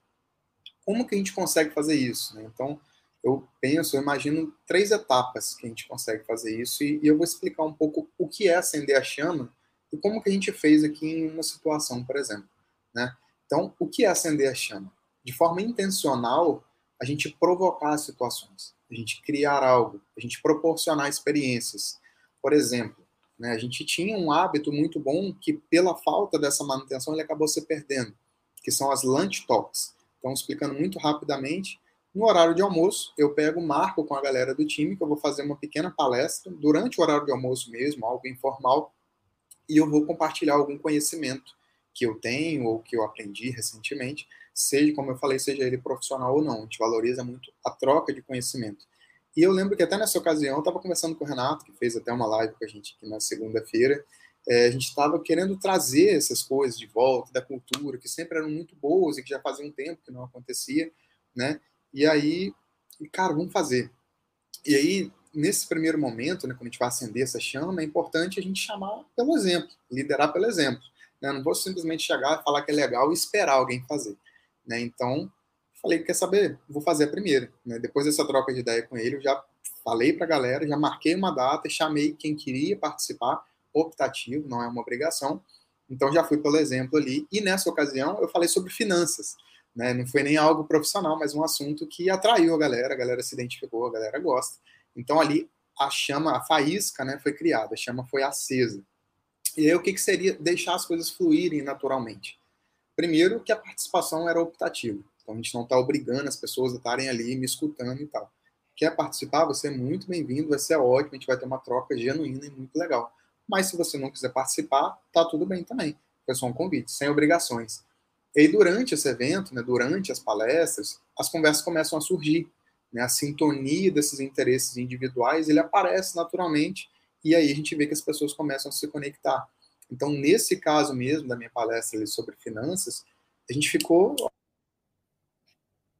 como que a gente consegue fazer isso. Né? Então, eu penso, eu imagino três etapas que a gente consegue fazer isso e, e, eu vou explicar um pouco o que é acender a chama e como que a gente fez aqui em uma situação, por exemplo, né? Então, o que é acender a chama? De forma intencional, a gente provocar situações, a gente criar algo, a gente proporcionar experiências. Por exemplo, né, a gente tinha um hábito muito bom que, pela falta dessa manutenção, ele acabou se perdendo, que são as lunch talks. Então, explicando muito rapidamente, no horário de almoço, eu pego, marco com a galera do time que eu vou fazer uma pequena palestra durante o horário de almoço mesmo, algo informal, e eu vou compartilhar algum conhecimento que eu tenho ou que eu aprendi recentemente, seja, como eu falei, seja ele profissional ou não. A gente valoriza muito a troca de conhecimento. E eu lembro que até nessa ocasião eu estava conversando com o Renato, que fez até uma live com a gente aqui na segunda-feira. É, a gente estava querendo trazer essas coisas de volta da cultura, que sempre eram muito boas e que já fazia um tempo que não acontecia, né? E aí, cara, vamos fazer. E aí, nesse primeiro momento, né, quando a gente vai acender essa chama, é importante a gente chamar pelo exemplo, liderar pelo exemplo. Né? Não vou simplesmente chegar e falar que é legal e esperar alguém fazer. Né? Então, falei, quer saber? Vou fazer a primeira. Né? Depois dessa troca de ideia com ele, eu já falei para a galera, já marquei uma data, chamei quem queria participar, optativo, não é uma obrigação. Então, já fui pelo exemplo ali. E nessa ocasião, eu falei sobre finanças. Né? Não foi nem algo profissional, mas um assunto que atraiu a galera, a galera se identificou, a galera gosta. Então ali a chama, a faísca, né, foi criada, a chama foi acesa. E aí o que, que seria deixar as coisas fluírem naturalmente? Primeiro, que a participação era optativa. Então a gente não está obrigando as pessoas a estarem ali me escutando e tal. Quer participar? Você é muito bem-vindo, vai ser ótimo, a gente vai ter uma troca genuína e muito legal. Mas se você não quiser participar, tá tudo bem também. Foi só um convite, sem obrigações. E durante esse evento, né, durante as palestras, as conversas começam a surgir. Né, a sintonia desses interesses individuais, ele aparece naturalmente, e aí a gente vê que as pessoas começam a se conectar. Então, nesse caso mesmo, da minha palestra sobre finanças, a gente ficou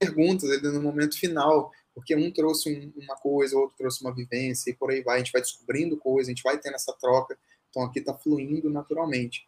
perguntas ali no momento final, porque um trouxe um, uma coisa, outro trouxe uma vivência, e por aí vai, a gente vai descobrindo coisas, a gente vai tendo essa troca, então aqui está fluindo naturalmente.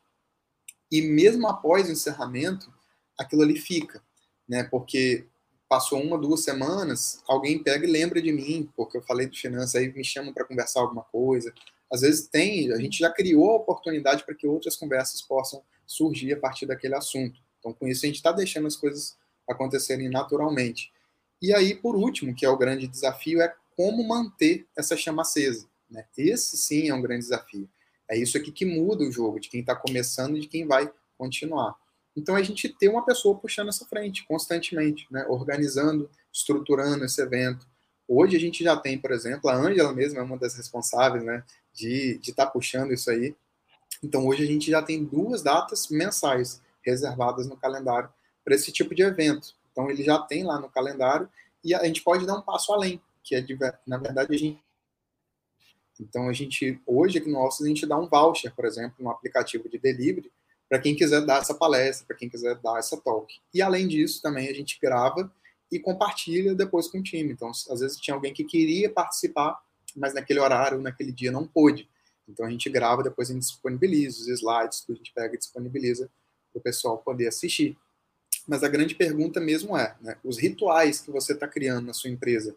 E mesmo após o encerramento, aquilo ali fica, né? Porque passou uma, duas semanas, alguém pega e lembra de mim, porque eu falei de finanças, aí me chamam para conversar alguma coisa. Às vezes tem, a gente já criou a oportunidade para que outras conversas possam surgir a partir daquele assunto. Então, com isso, a gente está deixando as coisas acontecerem naturalmente. E aí, por último, que é o grande desafio, é como manter essa chama acesa. Né? Esse sim é um grande desafio. É isso aqui que muda o jogo, de quem está começando e de quem vai continuar. Então, a gente ter uma pessoa puxando essa frente constantemente, né? organizando, estruturando esse evento. Hoje a gente já tem, por exemplo, a Ângela mesmo é uma das responsáveis né, de estar tá puxando isso aí. Então, hoje a gente já tem duas datas mensais reservadas no calendário para esse tipo de evento. Então, ele já tem lá no calendário e a gente pode dar um passo além, que é, de, na verdade, a gente. Então, a gente, hoje aqui no Office, a gente dá um voucher, por exemplo, no aplicativo de delivery, para quem quiser dar essa palestra, para quem quiser dar essa talk. E, além disso, também a gente grava e compartilha depois com o time. Então, às vezes tinha alguém que queria participar, mas naquele horário, naquele dia, não pôde. Então, a gente grava, depois a gente disponibiliza os slides, que a gente pega e disponibiliza para o pessoal poder assistir. Mas a grande pergunta mesmo é, né, os rituais que você está criando na sua empresa,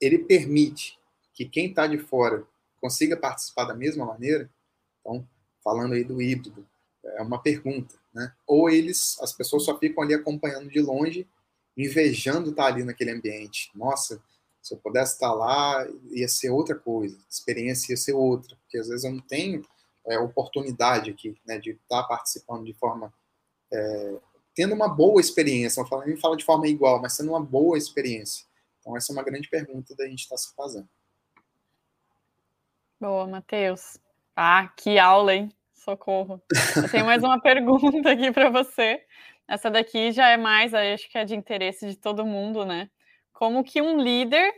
ele permite que quem está de fora consiga participar da mesma maneira? Então, falando aí do híbrido, é uma pergunta, né? Ou eles, as pessoas só ficam ali acompanhando de longe, invejando estar tá ali naquele ambiente. Nossa, se eu pudesse estar lá, ia ser outra coisa, a experiência ia ser outra, porque às vezes eu não tenho é, oportunidade aqui, né, de estar participando de forma é, tendo uma boa experiência, não falo, nem fala de forma igual, mas sendo uma boa experiência. Então, essa é uma grande pergunta da gente estar se fazendo. Boa, Matheus. Ah, que aula, hein? Socorro. Eu tenho mais uma pergunta aqui para você. Essa daqui já é mais, acho que é de interesse de todo mundo, né? Como que um líder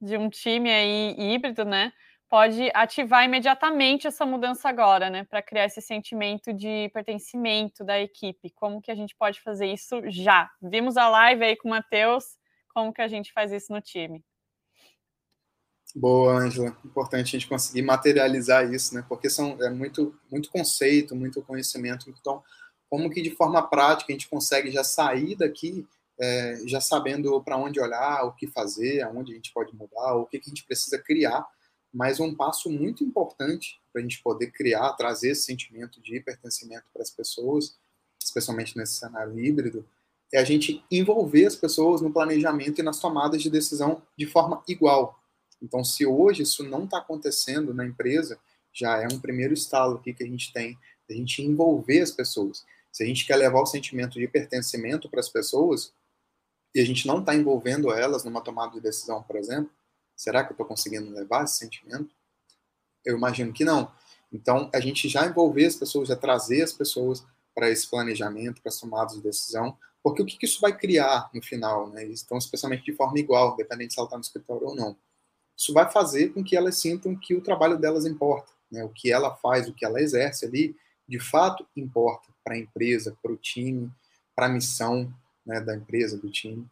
de um time aí híbrido, né, pode ativar imediatamente essa mudança agora, né, para criar esse sentimento de pertencimento da equipe. Como que a gente pode fazer isso já? Vimos a live aí com o Matheus, como que a gente faz isso no time? Boa, Ângela. Importante a gente conseguir materializar isso, né? Porque são é muito muito conceito, muito conhecimento. Então, como que de forma prática a gente consegue já sair daqui é, já sabendo para onde olhar, o que fazer, aonde a gente pode mudar, o que, que a gente precisa criar mas um passo muito importante para a gente poder criar, trazer esse sentimento de pertencimento para as pessoas, especialmente nesse cenário híbrido, é a gente envolver as pessoas no planejamento e nas tomadas de decisão de forma igual. Então, se hoje isso não está acontecendo na empresa, já é um primeiro estalo aqui que a gente tem, a gente envolver as pessoas. Se a gente quer levar o sentimento de pertencimento para as pessoas, e a gente não está envolvendo elas numa tomada de decisão, por exemplo, Será que eu estou conseguindo levar esse sentimento? Eu imagino que não. Então, a gente já envolver as pessoas, já trazer as pessoas para esse planejamento, para as tomadas de decisão, porque o que, que isso vai criar no final, né? Então, especialmente de forma igual, dependente se ela está no escritório ou não. Isso vai fazer com que elas sintam que o trabalho delas importa, né? O que ela faz, o que ela exerce ali, de fato importa para a empresa, para o time, para a missão né, da empresa, do time.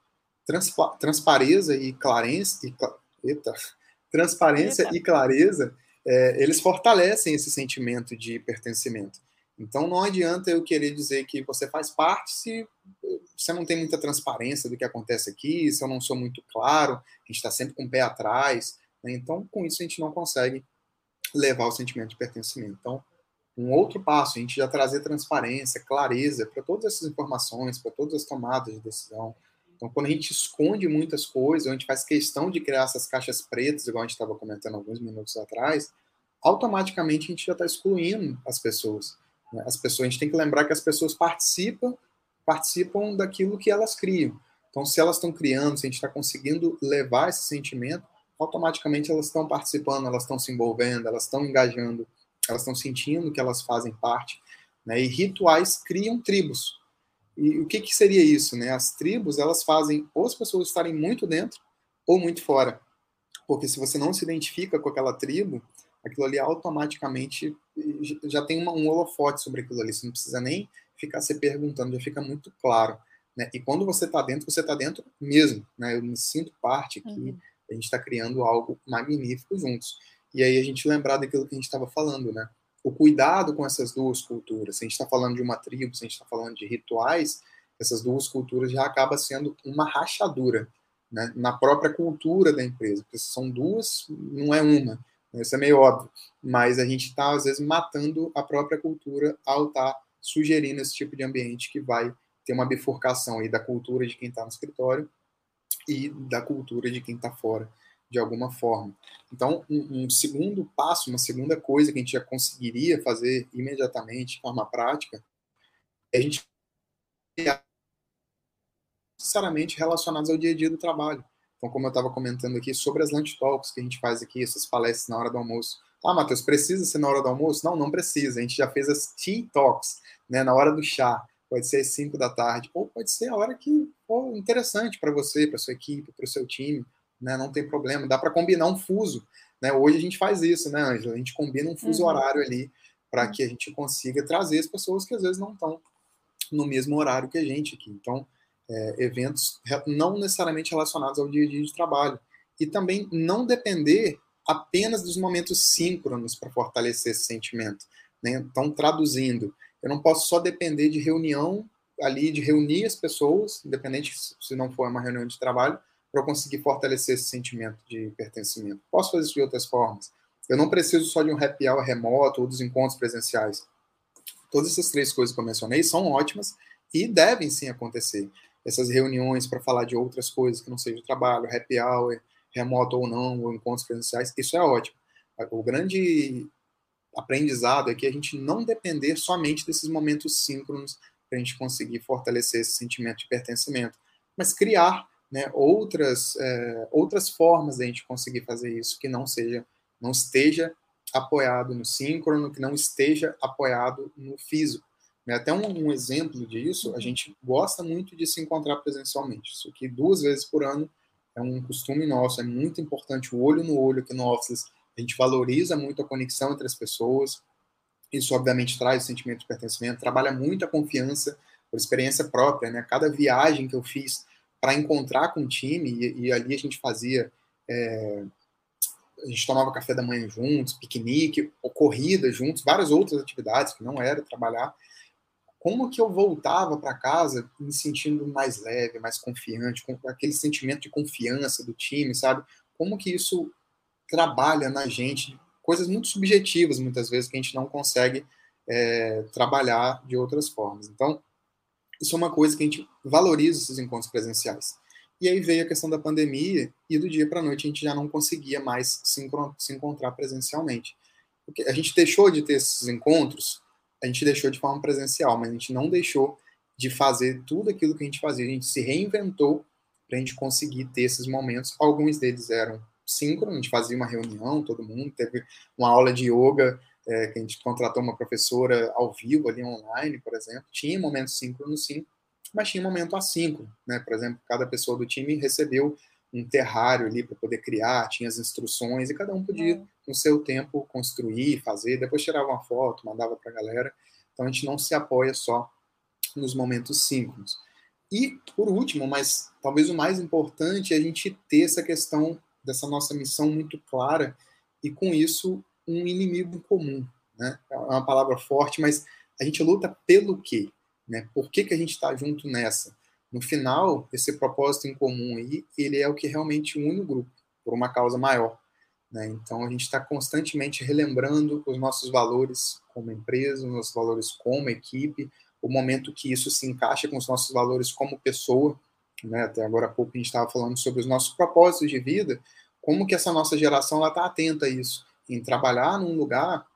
Transpa transparência e clarência, e eita, transparência eita. e clareza, é, eles fortalecem esse sentimento de pertencimento. Então não adianta eu querer dizer que você faz parte se você não tem muita transparência do que acontece aqui, se eu não sou muito claro, a gente está sempre com o pé atrás. Né? Então, com isso, a gente não consegue levar o sentimento de pertencimento. Então, um outro passo, a gente já trazer transparência, clareza para todas essas informações, para todas as tomadas de decisão, então, quando a gente esconde muitas coisas, a gente faz questão de criar essas caixas pretas, igual a gente estava comentando alguns minutos atrás, automaticamente a gente já está excluindo as pessoas. Né? As pessoas, a gente tem que lembrar que as pessoas participam, participam daquilo que elas criam. Então, se elas estão criando, se a gente está conseguindo levar esse sentimento, automaticamente elas estão participando, elas estão se envolvendo, elas estão engajando, elas estão sentindo que elas fazem parte. Né? E rituais criam tribos. E o que, que seria isso? Né? As tribos elas fazem ou as pessoas estarem muito dentro ou muito fora. Porque se você não se identifica com aquela tribo, aquilo ali automaticamente já tem uma, um holofote sobre aquilo ali. Você não precisa nem ficar se perguntando, já fica muito claro. Né? E quando você está dentro, você está dentro mesmo. Né? Eu me sinto parte aqui, uhum. a gente está criando algo magnífico juntos. E aí a gente lembrar daquilo que a gente estava falando, né? o cuidado com essas duas culturas. Se a gente está falando de uma tribo, se a gente está falando de rituais, essas duas culturas já acaba sendo uma rachadura né, na própria cultura da empresa, porque são duas, não é uma. Né, isso é meio óbvio, mas a gente está às vezes matando a própria cultura ao estar tá sugerindo esse tipo de ambiente que vai ter uma bifurcação aí da cultura de quem está no escritório e da cultura de quem está fora de alguma forma. Então, um, um, segundo passo, uma segunda coisa que a gente já conseguiria fazer imediatamente, de forma prática, é a gente necessariamente relacionados ao dia a dia do trabalho. Então, como eu estava comentando aqui sobre as lunch talks que a gente faz aqui, essas palestras na hora do almoço. Ah, Matheus, precisa ser na hora do almoço? Não, não precisa. A gente já fez as tea talks, né, na hora do chá. Pode ser às 5 da tarde, ou pode ser a hora que for interessante para você, para sua equipe, para o seu time, né? Não tem problema. Dá para combinar um fuso, né? Hoje a gente faz isso, né, Ângela? A gente combina um fuso uhum. horário ali para que a gente consiga trazer as pessoas que às vezes não estão no mesmo horário que a gente aqui. Então, é, eventos não necessariamente relacionados ao dia a dia de trabalho. E também não depender apenas dos momentos síncronos para fortalecer esse sentimento. Né? Então, traduzindo, eu não posso só depender de reunião ali, de reunir as pessoas, independente se não for uma reunião de trabalho, para eu conseguir fortalecer esse sentimento de pertencimento. Posso fazer isso de outras formas. Eu não preciso só de um happy hour remoto ou dos encontros presenciais. Todas essas três coisas que eu mencionei são ótimas e devem sim acontecer essas reuniões para falar de outras coisas que não seja trabalho, happy hour, remoto ou não, ou encontros presenciais, isso é ótimo. O grande aprendizado é que a gente não depender somente desses momentos síncronos para a gente conseguir fortalecer esse sentimento de pertencimento, mas criar né, outras, é, outras formas de a gente conseguir fazer isso que não seja, não esteja apoiado no síncrono, que não esteja apoiado no físico. Né, até um, um, exemplo disso, a gente gosta muito de se encontrar presencialmente. Isso aqui duas vezes por ano é um costume nosso, é muito importante o olho no olho aqui no Office. A gente valoriza muito a conexão entre as pessoas. Isso, obviamente, traz o sentimento de pertencimento, trabalha muito a confiança por experiência própria. Né? Cada viagem que eu fiz para encontrar com o time, e, e, ali a gente fazia. É, a gente tomava café da manhã juntos, piquenique, corrida juntos, várias outras atividades que não era trabalhar como que eu voltava para casa me sentindo mais leve, mais confiante, com aquele sentimento de confiança do time, sabe? Como que isso trabalha na gente, coisas muito subjetivas muitas vezes que a gente não consegue é, trabalhar de outras formas. Então, isso é uma coisa que a gente valoriza esses encontros presenciais. E aí veio a questão da pandemia e do dia para a noite a gente já não conseguia mais se, se encontrar presencialmente. Porque a gente deixou de ter esses encontros a gente deixou de forma presencial, mas a gente não deixou de fazer tudo aquilo que a gente fazia. A gente se reinventou para a gente conseguir ter esses momentos. Alguns deles eram síncronos, a gente fazia uma reunião, todo mundo, teve uma aula de yoga, é, que a gente contratou uma professora ao vivo, ali online, por exemplo. Tinha momentos síncronos, sim, mas tinha momento assíncrono, né? Por exemplo, cada pessoa do time recebeu um terrário ali para poder criar, tinha as instruções e cada um podia, é. no seu tempo, construir, fazer. Depois tirava uma foto, mandava para a galera. Então a gente não se apoia só nos momentos síncronos. E, por último, mas talvez o mais importante, é a gente ter essa questão dessa nossa missão muito clara e, com isso, um inimigo comum. Né? É uma palavra forte, mas a gente luta pelo quê? Né? Por que, que a gente está junto nessa? no final, esse propósito em comum aí, ele é o que realmente une o grupo, por uma causa maior. Né? Então, a gente está constantemente relembrando os nossos valores como empresa, os nossos valores como equipe, o momento que isso se encaixa com os nossos valores como pessoa. Né? Até agora há pouco a gente estava falando sobre os nossos propósitos de vida, como que essa nossa geração está atenta a isso, em trabalhar num lugar,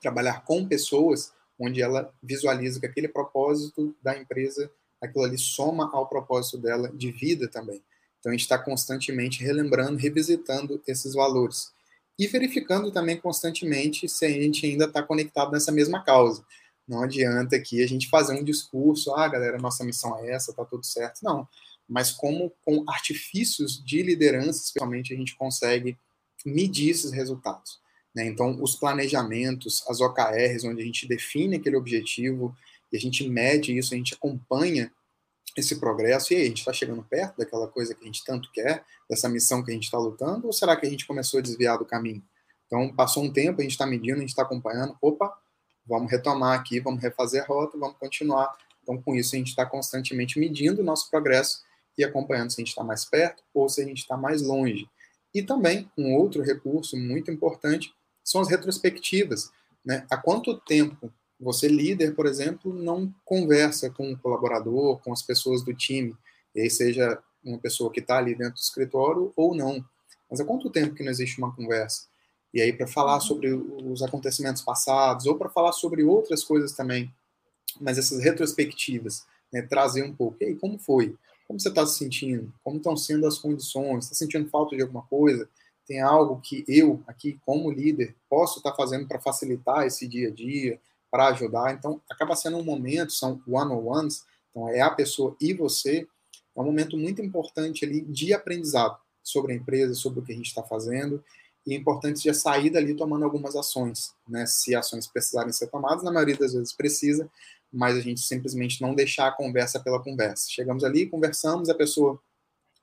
trabalhar com pessoas, onde ela visualiza que aquele propósito da empresa aquilo ali soma ao propósito dela de vida também. Então a gente está constantemente relembrando, revisitando esses valores e verificando também constantemente se a gente ainda está conectado nessa mesma causa. Não adianta aqui a gente fazer um discurso, ah, galera, nossa missão é essa, tá tudo certo. Não. Mas como com artifícios de liderança, especialmente, a gente consegue medir esses resultados. Né? Então, os planejamentos, as OKRs, onde a gente define aquele objetivo, e a gente mede isso, a gente acompanha esse progresso, e aí, a gente está chegando perto daquela coisa que a gente tanto quer, dessa missão que a gente está lutando, ou será que a gente começou a desviar do caminho? Então, passou um tempo, a gente está medindo, a gente está acompanhando, opa, vamos retomar aqui, vamos refazer a rota, vamos continuar. Então, com isso, a gente está constantemente medindo o nosso progresso e acompanhando se a gente está mais perto ou se a gente está mais longe. E também, um outro recurso muito importante são as retrospectivas. Né? Há quanto tempo você, líder, por exemplo, não conversa com o colaborador, com as pessoas do time, e aí seja uma pessoa que está ali dentro do escritório ou não. Mas há quanto tempo que não existe uma conversa? E aí, para falar uhum. sobre os acontecimentos passados, ou para falar sobre outras coisas também, mas essas retrospectivas, né, trazer um pouco. E aí, como foi? Como você está se sentindo? Como estão sendo as condições? Está sentindo falta de alguma coisa? Tem algo que eu, aqui, como líder, posso estar tá fazendo para facilitar esse dia a dia, para ajudar? Então, acaba sendo um momento, são one-on-ones, então é a pessoa e você, é um momento muito importante ali de aprendizado sobre a empresa, sobre o que a gente está fazendo, e é importante já sair dali tomando algumas ações, né? Se ações precisarem ser tomadas, na maioria das vezes precisa, mas a gente simplesmente não deixar a conversa pela conversa. Chegamos ali, conversamos, a pessoa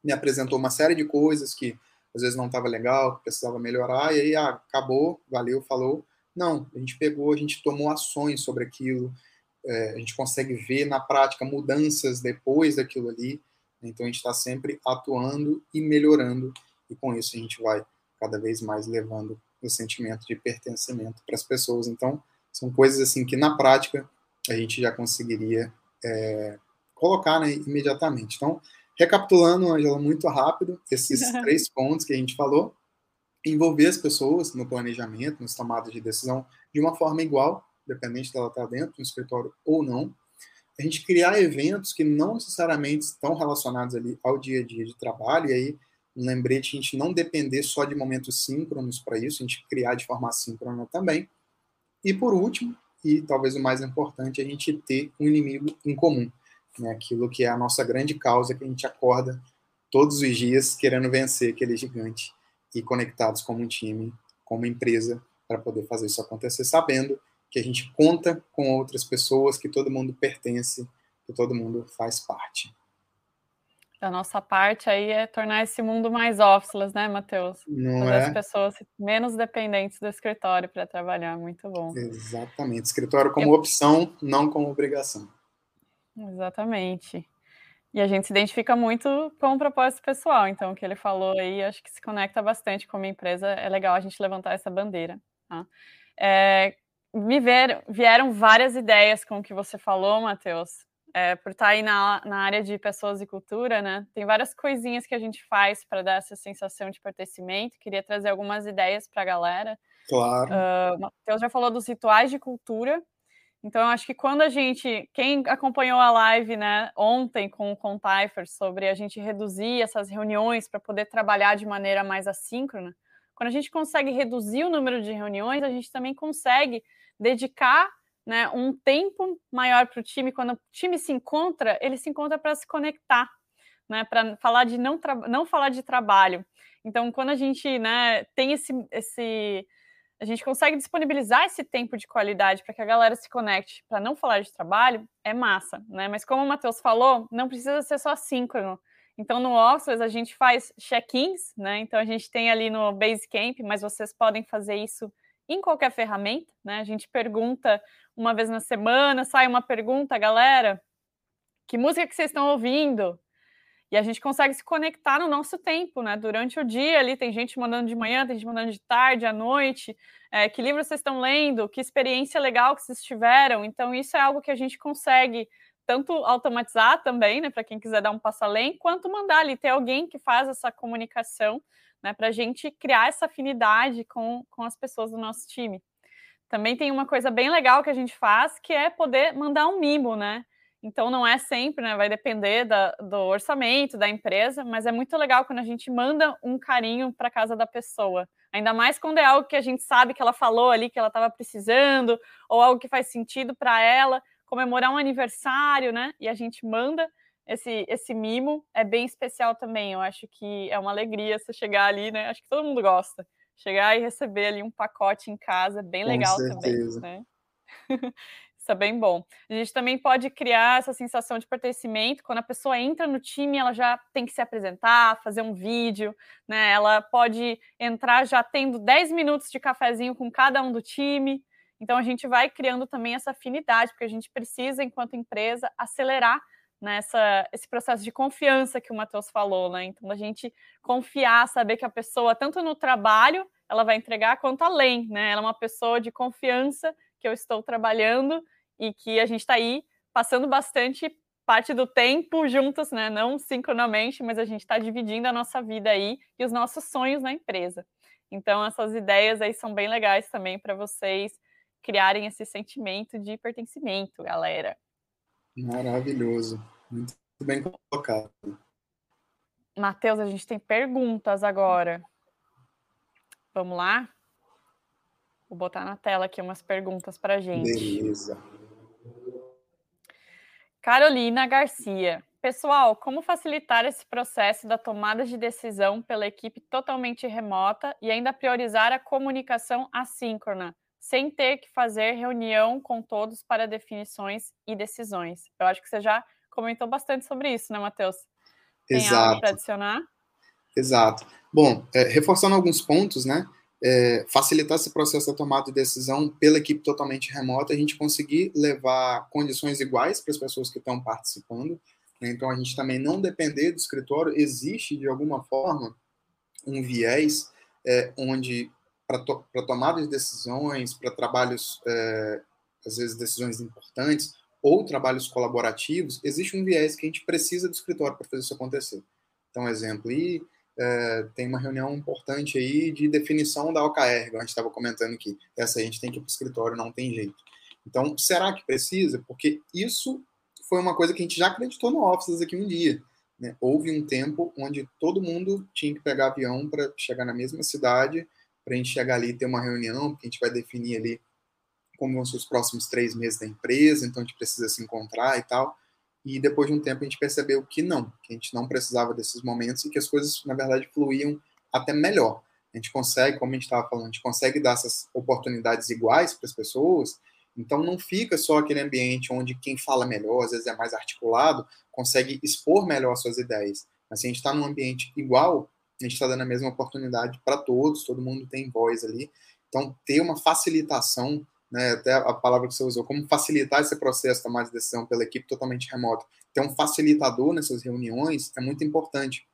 me apresentou uma série de coisas que às vezes não estava legal, que precisava melhorar, e aí ah, acabou, valeu, falou. Não, a gente pegou, a gente tomou ações sobre aquilo, é, a gente consegue ver na prática mudanças depois daquilo ali, então a gente está sempre atuando e melhorando, e com isso a gente vai cada vez mais levando o sentimento de pertencimento para as pessoas. Então, são coisas assim que na prática a gente já conseguiria é, colocar né, imediatamente. Então, recapitulando, Angela, muito rápido, esses três pontos que a gente falou, envolver as pessoas no planejamento, nas tomadas de decisão, de uma forma igual, dependente dela estar dentro do escritório ou não. A gente criar eventos que não necessariamente estão relacionados ali ao dia a dia de trabalho, e aí um lembrete, a gente não depender só de momentos síncronos para isso, a gente criar de forma síncrona também. E por último, e talvez o mais importante, a gente ter um inimigo em comum, né? aquilo que é a nossa grande causa que a gente acorda todos os dias querendo vencer aquele gigante e conectados como um time, como empresa, para poder fazer isso acontecer, sabendo que a gente conta com outras pessoas, que todo mundo pertence, que todo mundo faz parte. Da nossa parte aí é tornar esse mundo mais officeless, né, Matheus? Não Fazer é? as pessoas menos dependentes do escritório para trabalhar, muito bom. Exatamente. Escritório como Eu... opção, não como obrigação. Exatamente. E a gente se identifica muito com o propósito pessoal. Então, o que ele falou aí, acho que se conecta bastante com a minha empresa. É legal a gente levantar essa bandeira. Tá? É, me ver, vieram várias ideias com o que você falou, Matheus é, por estar tá aí na, na área de pessoas e cultura, né? Tem várias coisinhas que a gente faz para dar essa sensação de pertencimento. Queria trazer algumas ideias para a galera. Claro. Uh, o Matheus já falou dos rituais de cultura. Então, eu acho que quando a gente, quem acompanhou a live, né, ontem com o Contaifer sobre a gente reduzir essas reuniões para poder trabalhar de maneira mais assíncrona, quando a gente consegue reduzir o número de reuniões, a gente também consegue dedicar né, um tempo maior para o time. Quando o time se encontra, ele se encontra para se conectar, né, para falar de não, não falar de trabalho. Então, quando a gente né, tem esse, esse. A gente consegue disponibilizar esse tempo de qualidade para que a galera se conecte para não falar de trabalho, é massa, né? Mas como o Matheus falou, não precisa ser só síncrono. Então, no Office, a gente faz check-ins, né? Então, a gente tem ali no Basecamp, mas vocês podem fazer isso em qualquer ferramenta, né? A gente pergunta uma vez na semana, sai uma pergunta, galera, que música que vocês estão ouvindo? E a gente consegue se conectar no nosso tempo, né? Durante o dia ali, tem gente mandando de manhã, tem gente mandando de tarde, à noite. É, que livro vocês estão lendo? Que experiência legal que vocês tiveram? Então, isso é algo que a gente consegue tanto automatizar também, né? Para quem quiser dar um passo além, quanto mandar ali, ter alguém que faz essa comunicação, né? Para a gente criar essa afinidade com, com as pessoas do nosso time. Também tem uma coisa bem legal que a gente faz, que é poder mandar um mimo, né? Então não é sempre, né? Vai depender da, do orçamento da empresa, mas é muito legal quando a gente manda um carinho para casa da pessoa. Ainda mais quando é algo que a gente sabe que ela falou ali que ela estava precisando, ou algo que faz sentido para ela, comemorar um aniversário, né? E a gente manda esse, esse mimo, é bem especial também. Eu acho que é uma alegria você chegar ali, né? Acho que todo mundo gosta chegar e receber ali um pacote em casa, é bem legal também, né? Isso é bem bom. A gente também pode criar essa sensação de pertencimento. Quando a pessoa entra no time, ela já tem que se apresentar, fazer um vídeo, né? Ela pode entrar já tendo 10 minutos de cafezinho com cada um do time. Então a gente vai criando também essa afinidade, porque a gente precisa, enquanto empresa, acelerar nessa esse processo de confiança que o Matheus falou, né? Então a gente confiar, saber que a pessoa tanto no trabalho ela vai entregar quanto além, né? Ela é uma pessoa de confiança que eu estou trabalhando e que a gente está aí passando bastante parte do tempo juntos, né? Não sincronamente, mas a gente está dividindo a nossa vida aí e os nossos sonhos na empresa. Então essas ideias aí são bem legais também para vocês criarem esse sentimento de pertencimento, galera. Maravilhoso. Muito bem colocado. Matheus, a gente tem perguntas agora. Vamos lá? Vou botar na tela aqui umas perguntas para gente. Beleza. Carolina Garcia. Pessoal, como facilitar esse processo da tomada de decisão pela equipe totalmente remota e ainda priorizar a comunicação assíncrona, sem ter que fazer reunião com todos para definições e decisões? Eu acho que você já comentou bastante sobre isso, né, Matheus? Tem Exato. algo para adicionar? Exato. Bom, é, reforçando alguns pontos, né? É, facilitar esse processo da tomada de decisão pela equipe totalmente remota, a gente conseguir levar condições iguais para as pessoas que estão participando, né? Então, a gente também não depender do escritório, existe de alguma forma um viés é, onde, para to tomada de decisões, para trabalhos, é, às vezes, decisões importantes, ou trabalhos colaborativos, existe um viés que a gente precisa do escritório para fazer isso acontecer. Então, exemplo, e é, tem uma reunião importante aí de definição da OKR, que a gente estava comentando aqui. Essa a gente tem que ir para o escritório, não tem jeito. Então, será que precisa? Porque isso foi uma coisa que a gente já acreditou no Offices aqui um dia. Né? Houve um tempo onde todo mundo tinha que pegar avião para chegar na mesma cidade, para a gente chegar ali e ter uma reunião, porque a gente vai definir ali como vão ser os próximos três meses da empresa, então a gente precisa se encontrar e tal. E depois de um tempo a gente percebeu que não, que a gente não precisava desses momentos e que as coisas, na verdade, fluíam até melhor. A gente consegue, como a gente estava falando, a gente consegue dar essas oportunidades iguais para as pessoas então não fica só aquele ambiente onde quem fala melhor, às vezes é mais articulado, consegue expor melhor suas ideias. Mas se a gente está num ambiente igual, a gente está dando a mesma oportunidade para todos, todo mundo tem voz ali. Então ter uma facilitação, né, até a palavra que você usou, como facilitar esse processo de tomar de decisão pela equipe totalmente remota. Ter um facilitador nessas reuniões é muito importante.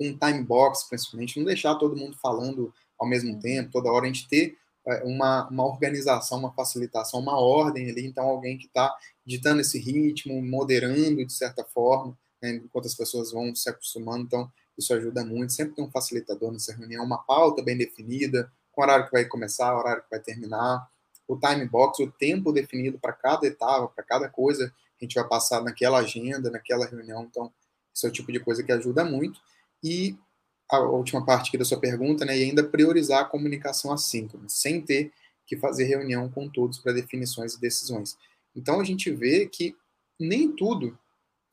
Um time box, principalmente, não deixar todo mundo falando ao mesmo uhum. tempo, toda hora a gente ter é, uma, uma organização, uma facilitação, uma ordem ali, então alguém que está ditando esse ritmo, moderando de certa forma, né, enquanto as pessoas vão se acostumando, então isso ajuda muito, sempre tem um facilitador nessa reunião, uma pauta bem definida, com horário que vai começar, horário que vai terminar, o time box, o tempo definido para cada etapa, para cada coisa que a gente vai passar naquela agenda, naquela reunião, então esse é o tipo de coisa que ajuda muito, e a última parte aqui da sua pergunta, né, e ainda priorizar a comunicação assíncrona, sem ter que fazer reunião com todos para definições e decisões. Então a gente vê que nem tudo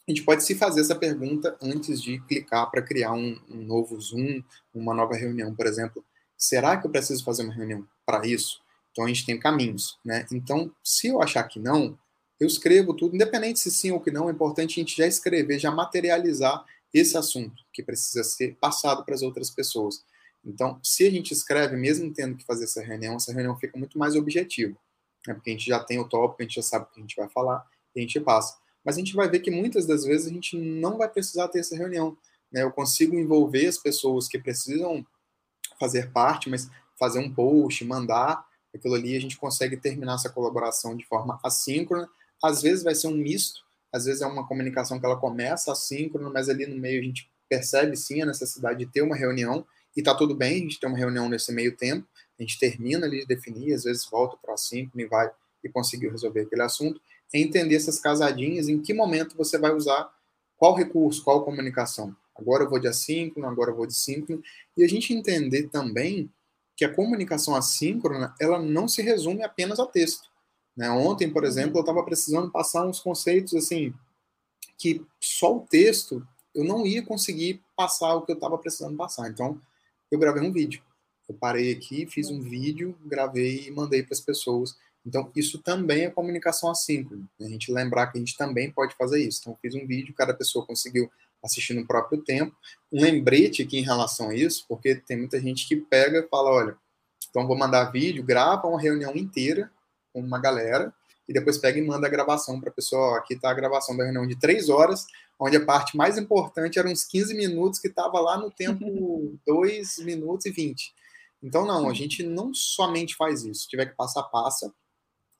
a gente pode se fazer essa pergunta antes de clicar para criar um, um, novo Zoom, uma nova reunião, por exemplo. Será que eu preciso fazer uma reunião para isso? Então a gente tem caminhos, né? Então, se eu achar que não, eu escrevo tudo, independente se sim ou que não, é importante a gente já escrever, já materializar esse assunto que precisa ser passado para as outras pessoas. Então, se a gente escreve, mesmo tendo que fazer essa reunião, essa reunião fica muito mais objetiva, né? porque a gente já tem o tópico, a gente já sabe o que a gente vai falar a gente passa. Mas a gente vai ver que muitas das vezes a gente não vai precisar ter essa reunião. Né? Eu consigo envolver as pessoas que precisam fazer parte, mas fazer um post, mandar aquilo ali, a gente consegue terminar essa colaboração de forma assíncrona. Às vezes vai ser um misto, às vezes é uma comunicação que ela começa assíncrona, mas ali no meio a gente percebe sim a necessidade de ter uma reunião, e tá tudo bem a gente ter uma reunião nesse meio tempo, a gente termina ali de definir, às vezes volta para assíncrono e vai e conseguiu resolver aquele assunto, é entender essas casadinhas, em que momento você vai usar qual recurso, qual comunicação. Agora eu vou de assíncrono, agora eu vou de síncrono, e a gente entender também que a comunicação assíncrona, ela não se resume apenas a texto. Né? Ontem, por exemplo, eu estava precisando passar uns conceitos assim que só o texto eu não ia conseguir passar o que eu estava precisando passar. Então, eu gravei um vídeo. Eu parei aqui, fiz um vídeo, gravei e mandei para as pessoas. Então, isso também é comunicação assíncrona. Né? A gente lembrar que a gente também pode fazer isso. Então, eu fiz um vídeo, cada pessoa conseguiu assistir no próprio tempo. Um lembrete aqui em relação a isso, porque tem muita gente que pega e fala: olha, então vou mandar vídeo, grava uma reunião inteira com uma galera e depois pega e manda a gravação para a pessoa. Ó, aqui está a gravação da reunião de três horas, onde a parte mais importante eram uns 15 minutos, que estava lá no tempo 2 minutos e 20. Então, não, a gente não somente faz isso. Se tiver que passar, passa,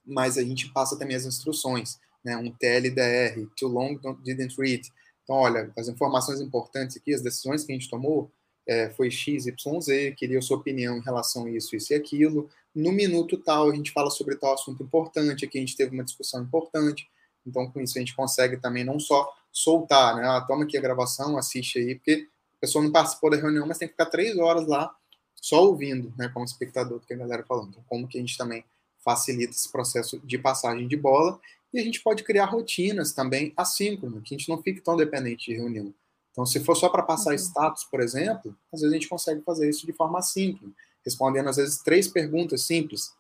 mas a gente passa também as instruções. Né? Um TLDR, too long, didn't read. Então, olha, as informações importantes aqui, as decisões que a gente tomou, é, foi XYZ, queria a sua opinião em relação a isso, isso e aquilo. No minuto tal, a gente fala sobre tal assunto importante, aqui a gente teve uma discussão importante. Então, com isso, a gente consegue também não só soltar, né? Ah, toma aqui a gravação, assiste aí, porque a pessoa não participou da reunião, mas tem que ficar três horas lá só ouvindo, né, como espectador, do que a galera falando. Então, como que a gente também facilita esse processo de passagem de bola e a gente pode criar rotinas também assíncronas, que a gente não fique tão dependente de reunião. Então, se for só para passar uhum. status, por exemplo, às vezes a gente consegue fazer isso de forma assíncrona, respondendo às vezes três perguntas simples.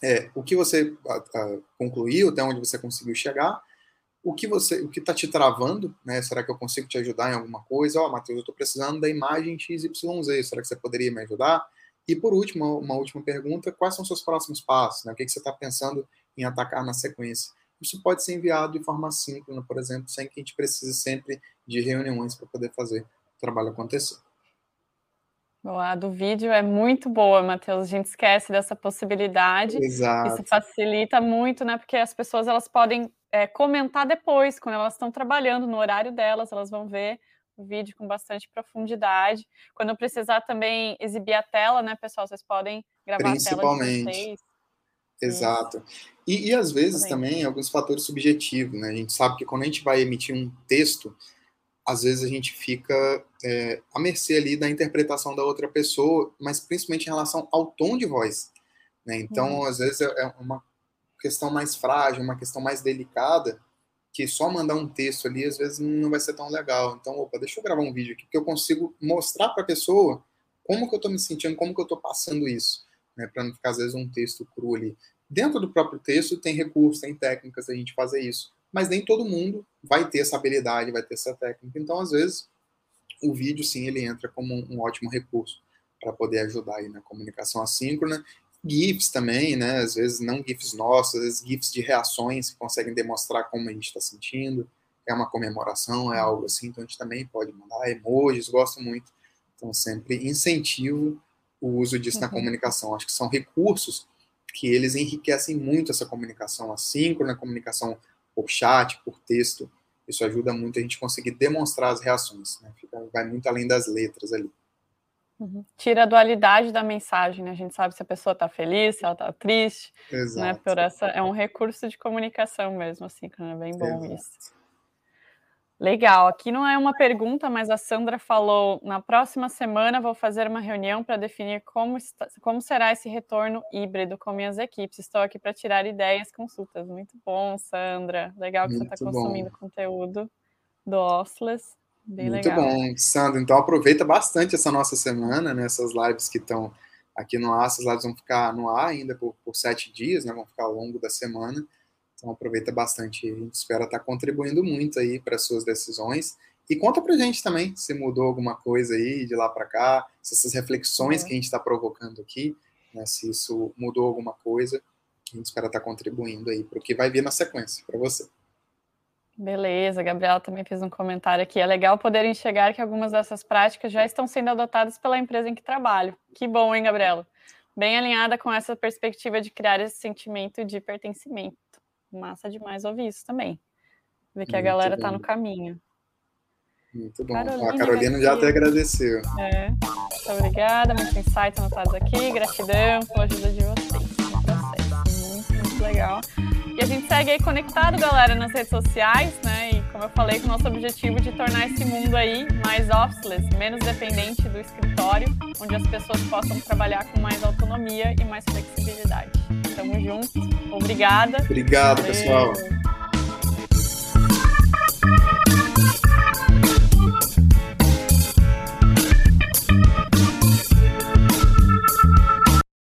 É, o que você uh, concluiu, até onde você conseguiu chegar, o que você, o que está te travando, né? Será que eu consigo te ajudar em alguma coisa? Ó, oh, Matheus, eu estou precisando da imagem XYZ, será que você poderia me ajudar? E por último, uma última pergunta, quais são os seus próximos passos? Né? O que, que você está pensando em atacar na sequência? Isso pode ser enviado de forma síncrona, por exemplo, sem que a gente precise sempre de reuniões para poder fazer o trabalho acontecer. A do vídeo é muito boa, Matheus. A gente esquece dessa possibilidade. Exato. Isso facilita muito, né? Porque as pessoas elas podem é, comentar depois, quando elas estão trabalhando no horário delas, elas vão ver o vídeo com bastante profundidade. Quando eu precisar também exibir a tela, né, pessoal? Vocês podem gravar a tela de vocês. Exato. E, e às vezes também. também alguns fatores subjetivos, né? A gente sabe que quando a gente vai emitir um texto, às vezes a gente fica é, à mercê ali da interpretação da outra pessoa, mas principalmente em relação ao tom de voz. Né? Então, uhum. às vezes é, é uma questão mais frágil, uma questão mais delicada, que só mandar um texto ali às vezes não vai ser tão legal. Então, opa, deixa eu gravar um vídeo aqui que eu consigo mostrar para a pessoa como que eu estou me sentindo, como que eu estou passando isso, né? Para não ficar às vezes um texto cru ali. Dentro do próprio texto tem recursos, tem técnicas da gente fazer isso mas nem todo mundo vai ter essa habilidade, vai ter essa técnica. Então, às vezes, o vídeo, sim, ele entra como um, ótimo recurso para poder ajudar aí na comunicação assíncrona. GIFs também, né? Às vezes não GIFs nossos, às vezes GIFs de reações que conseguem demonstrar como a gente está sentindo. É uma comemoração, é algo assim, então a gente também pode mandar emojis, gosto muito. Então, sempre incentivo o uso disso uhum. na comunicação. Acho que são recursos que eles enriquecem muito essa comunicação assíncrona, comunicação por chat, por texto. Isso ajuda muito a gente conseguir demonstrar as reações. Né? Fica, vai muito além das letras ali. Uhum. Tira a dualidade da mensagem, né? A gente sabe se a pessoa está feliz, se ela está triste. Né? Exato. Né? Por essa, é um recurso de comunicação mesmo, assim, que é bem bom Exato. isso. Legal, aqui não é uma pergunta, mas a Sandra falou: na próxima semana vou fazer uma reunião para definir como, está, como será esse retorno híbrido com minhas equipes. Estou aqui para tirar ideias, consultas. Muito bom, Sandra. Legal que Muito você está consumindo conteúdo do Ostless. Bem Muito legal. bom, Sandra. Então aproveita bastante essa nossa semana, né? Essas lives que estão aqui no ar, essas lives vão ficar no ar ainda por, por sete dias, né? Vão ficar ao longo da semana. Então aproveita bastante. A gente espera estar contribuindo muito aí para as suas decisões. E conta para gente também se mudou alguma coisa aí de lá para cá, se essas reflexões uhum. que a gente está provocando aqui, né, se isso mudou alguma coisa. A gente espera estar contribuindo aí para o que vai vir na sequência para você. Beleza, Gabriela também fez um comentário aqui. É legal poder enxergar que algumas dessas práticas já estão sendo adotadas pela empresa em que trabalho. Que bom, hein, Gabriela? Bem alinhada com essa perspectiva de criar esse sentimento de pertencimento massa demais ouvir isso também. Ver que Muito a galera bom. tá no caminho. Muito bom. Carolina, a Carolina já até agradeceu. É. Muito obrigada, muito insight anotados aqui. Gratidão pela ajuda de vocês no processo. Muito, muito legal. E a gente segue aí conectado, galera, nas redes sociais, né? E como eu falei, com o nosso objetivo de tornar esse mundo aí mais officeless, menos dependente do escritório, onde as pessoas possam trabalhar com mais autonomia e mais flexibilidade. Tamo junto. Obrigada. Obrigado, Valeu. pessoal.